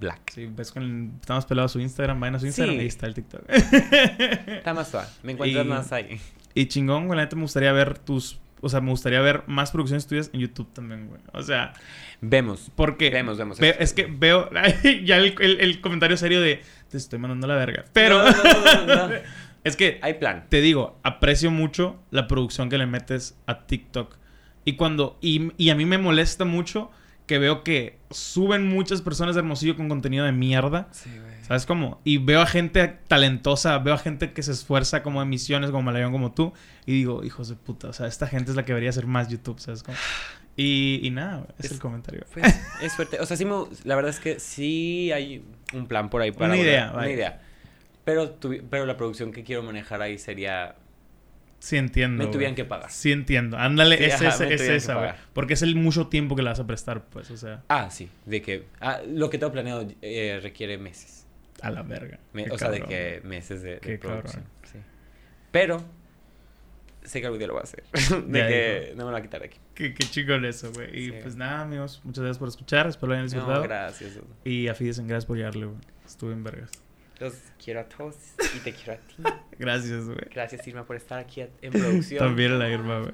Black. Sí, ves con el... Estamos pelados su Instagram, vayan a su Instagram Sí. y ahí está el TikTok. Está más suave. Me encuentras Y- más ahí. Y chingón, güey. La neta me gustaría ver tus. O sea, me gustaría ver más producciones tuyas en YouTube también, güey. O sea, Vemos. porque. Vemos, vemos. ve- es que veo. ya el, el- el comentario serio de. Te estoy mandando la verga. Pero. No, no, no. es que. Hay plan. Te digo, aprecio mucho la producción que le metes a TikTok. Y cuando. Y, y a mí me molesta mucho que veo que suben muchas personas de Hermosillo con contenido de mierda. Sí, güey. ¿Sabes cómo? Y veo a gente talentosa, veo a gente que se esfuerza como en misiones, como Malayón, como tú. Y digo, hijos de puta, o sea, esta gente es la que debería hacer más YouTube, ¿sabes cómo? Y, y nada, güey, es, Es- el comentario. Pues, es fuerte. O sea, sí me- la verdad es que sí hay un plan por ahí para... Una idea, Una idea. Pero, pero la producción que quiero manejar ahí sería... Sí entiendo. Me tuvieran que pagar. Sí entiendo. Ándale, Sí, es, ajá, me es esa, güey. Porque es el mucho tiempo que le vas a prestar, pues, o sea, Ah, sí. De que... ah, lo que tengo planeado eh, requiere meses. a la verga. Me- o sea, de que meses de, de Qué producción. cabrón. Sí. Pero... Sé que algún día lo voy a hacer. de Ya que no me lo va a quitar de aquí. Qué, qué chingón eso, güey. Y Sí. pues nada, amigos, muchas gracias por escuchar. Espero lo hayan No, disfrutado. gracias. Dudu. y a Fidesen, gracias por llegarle, güey. Estuve en vergas. Los quiero a todos y te quiero a ti. Gracias, güey. Gracias, Irma, por estar aquí en producción. También la Irma, güey.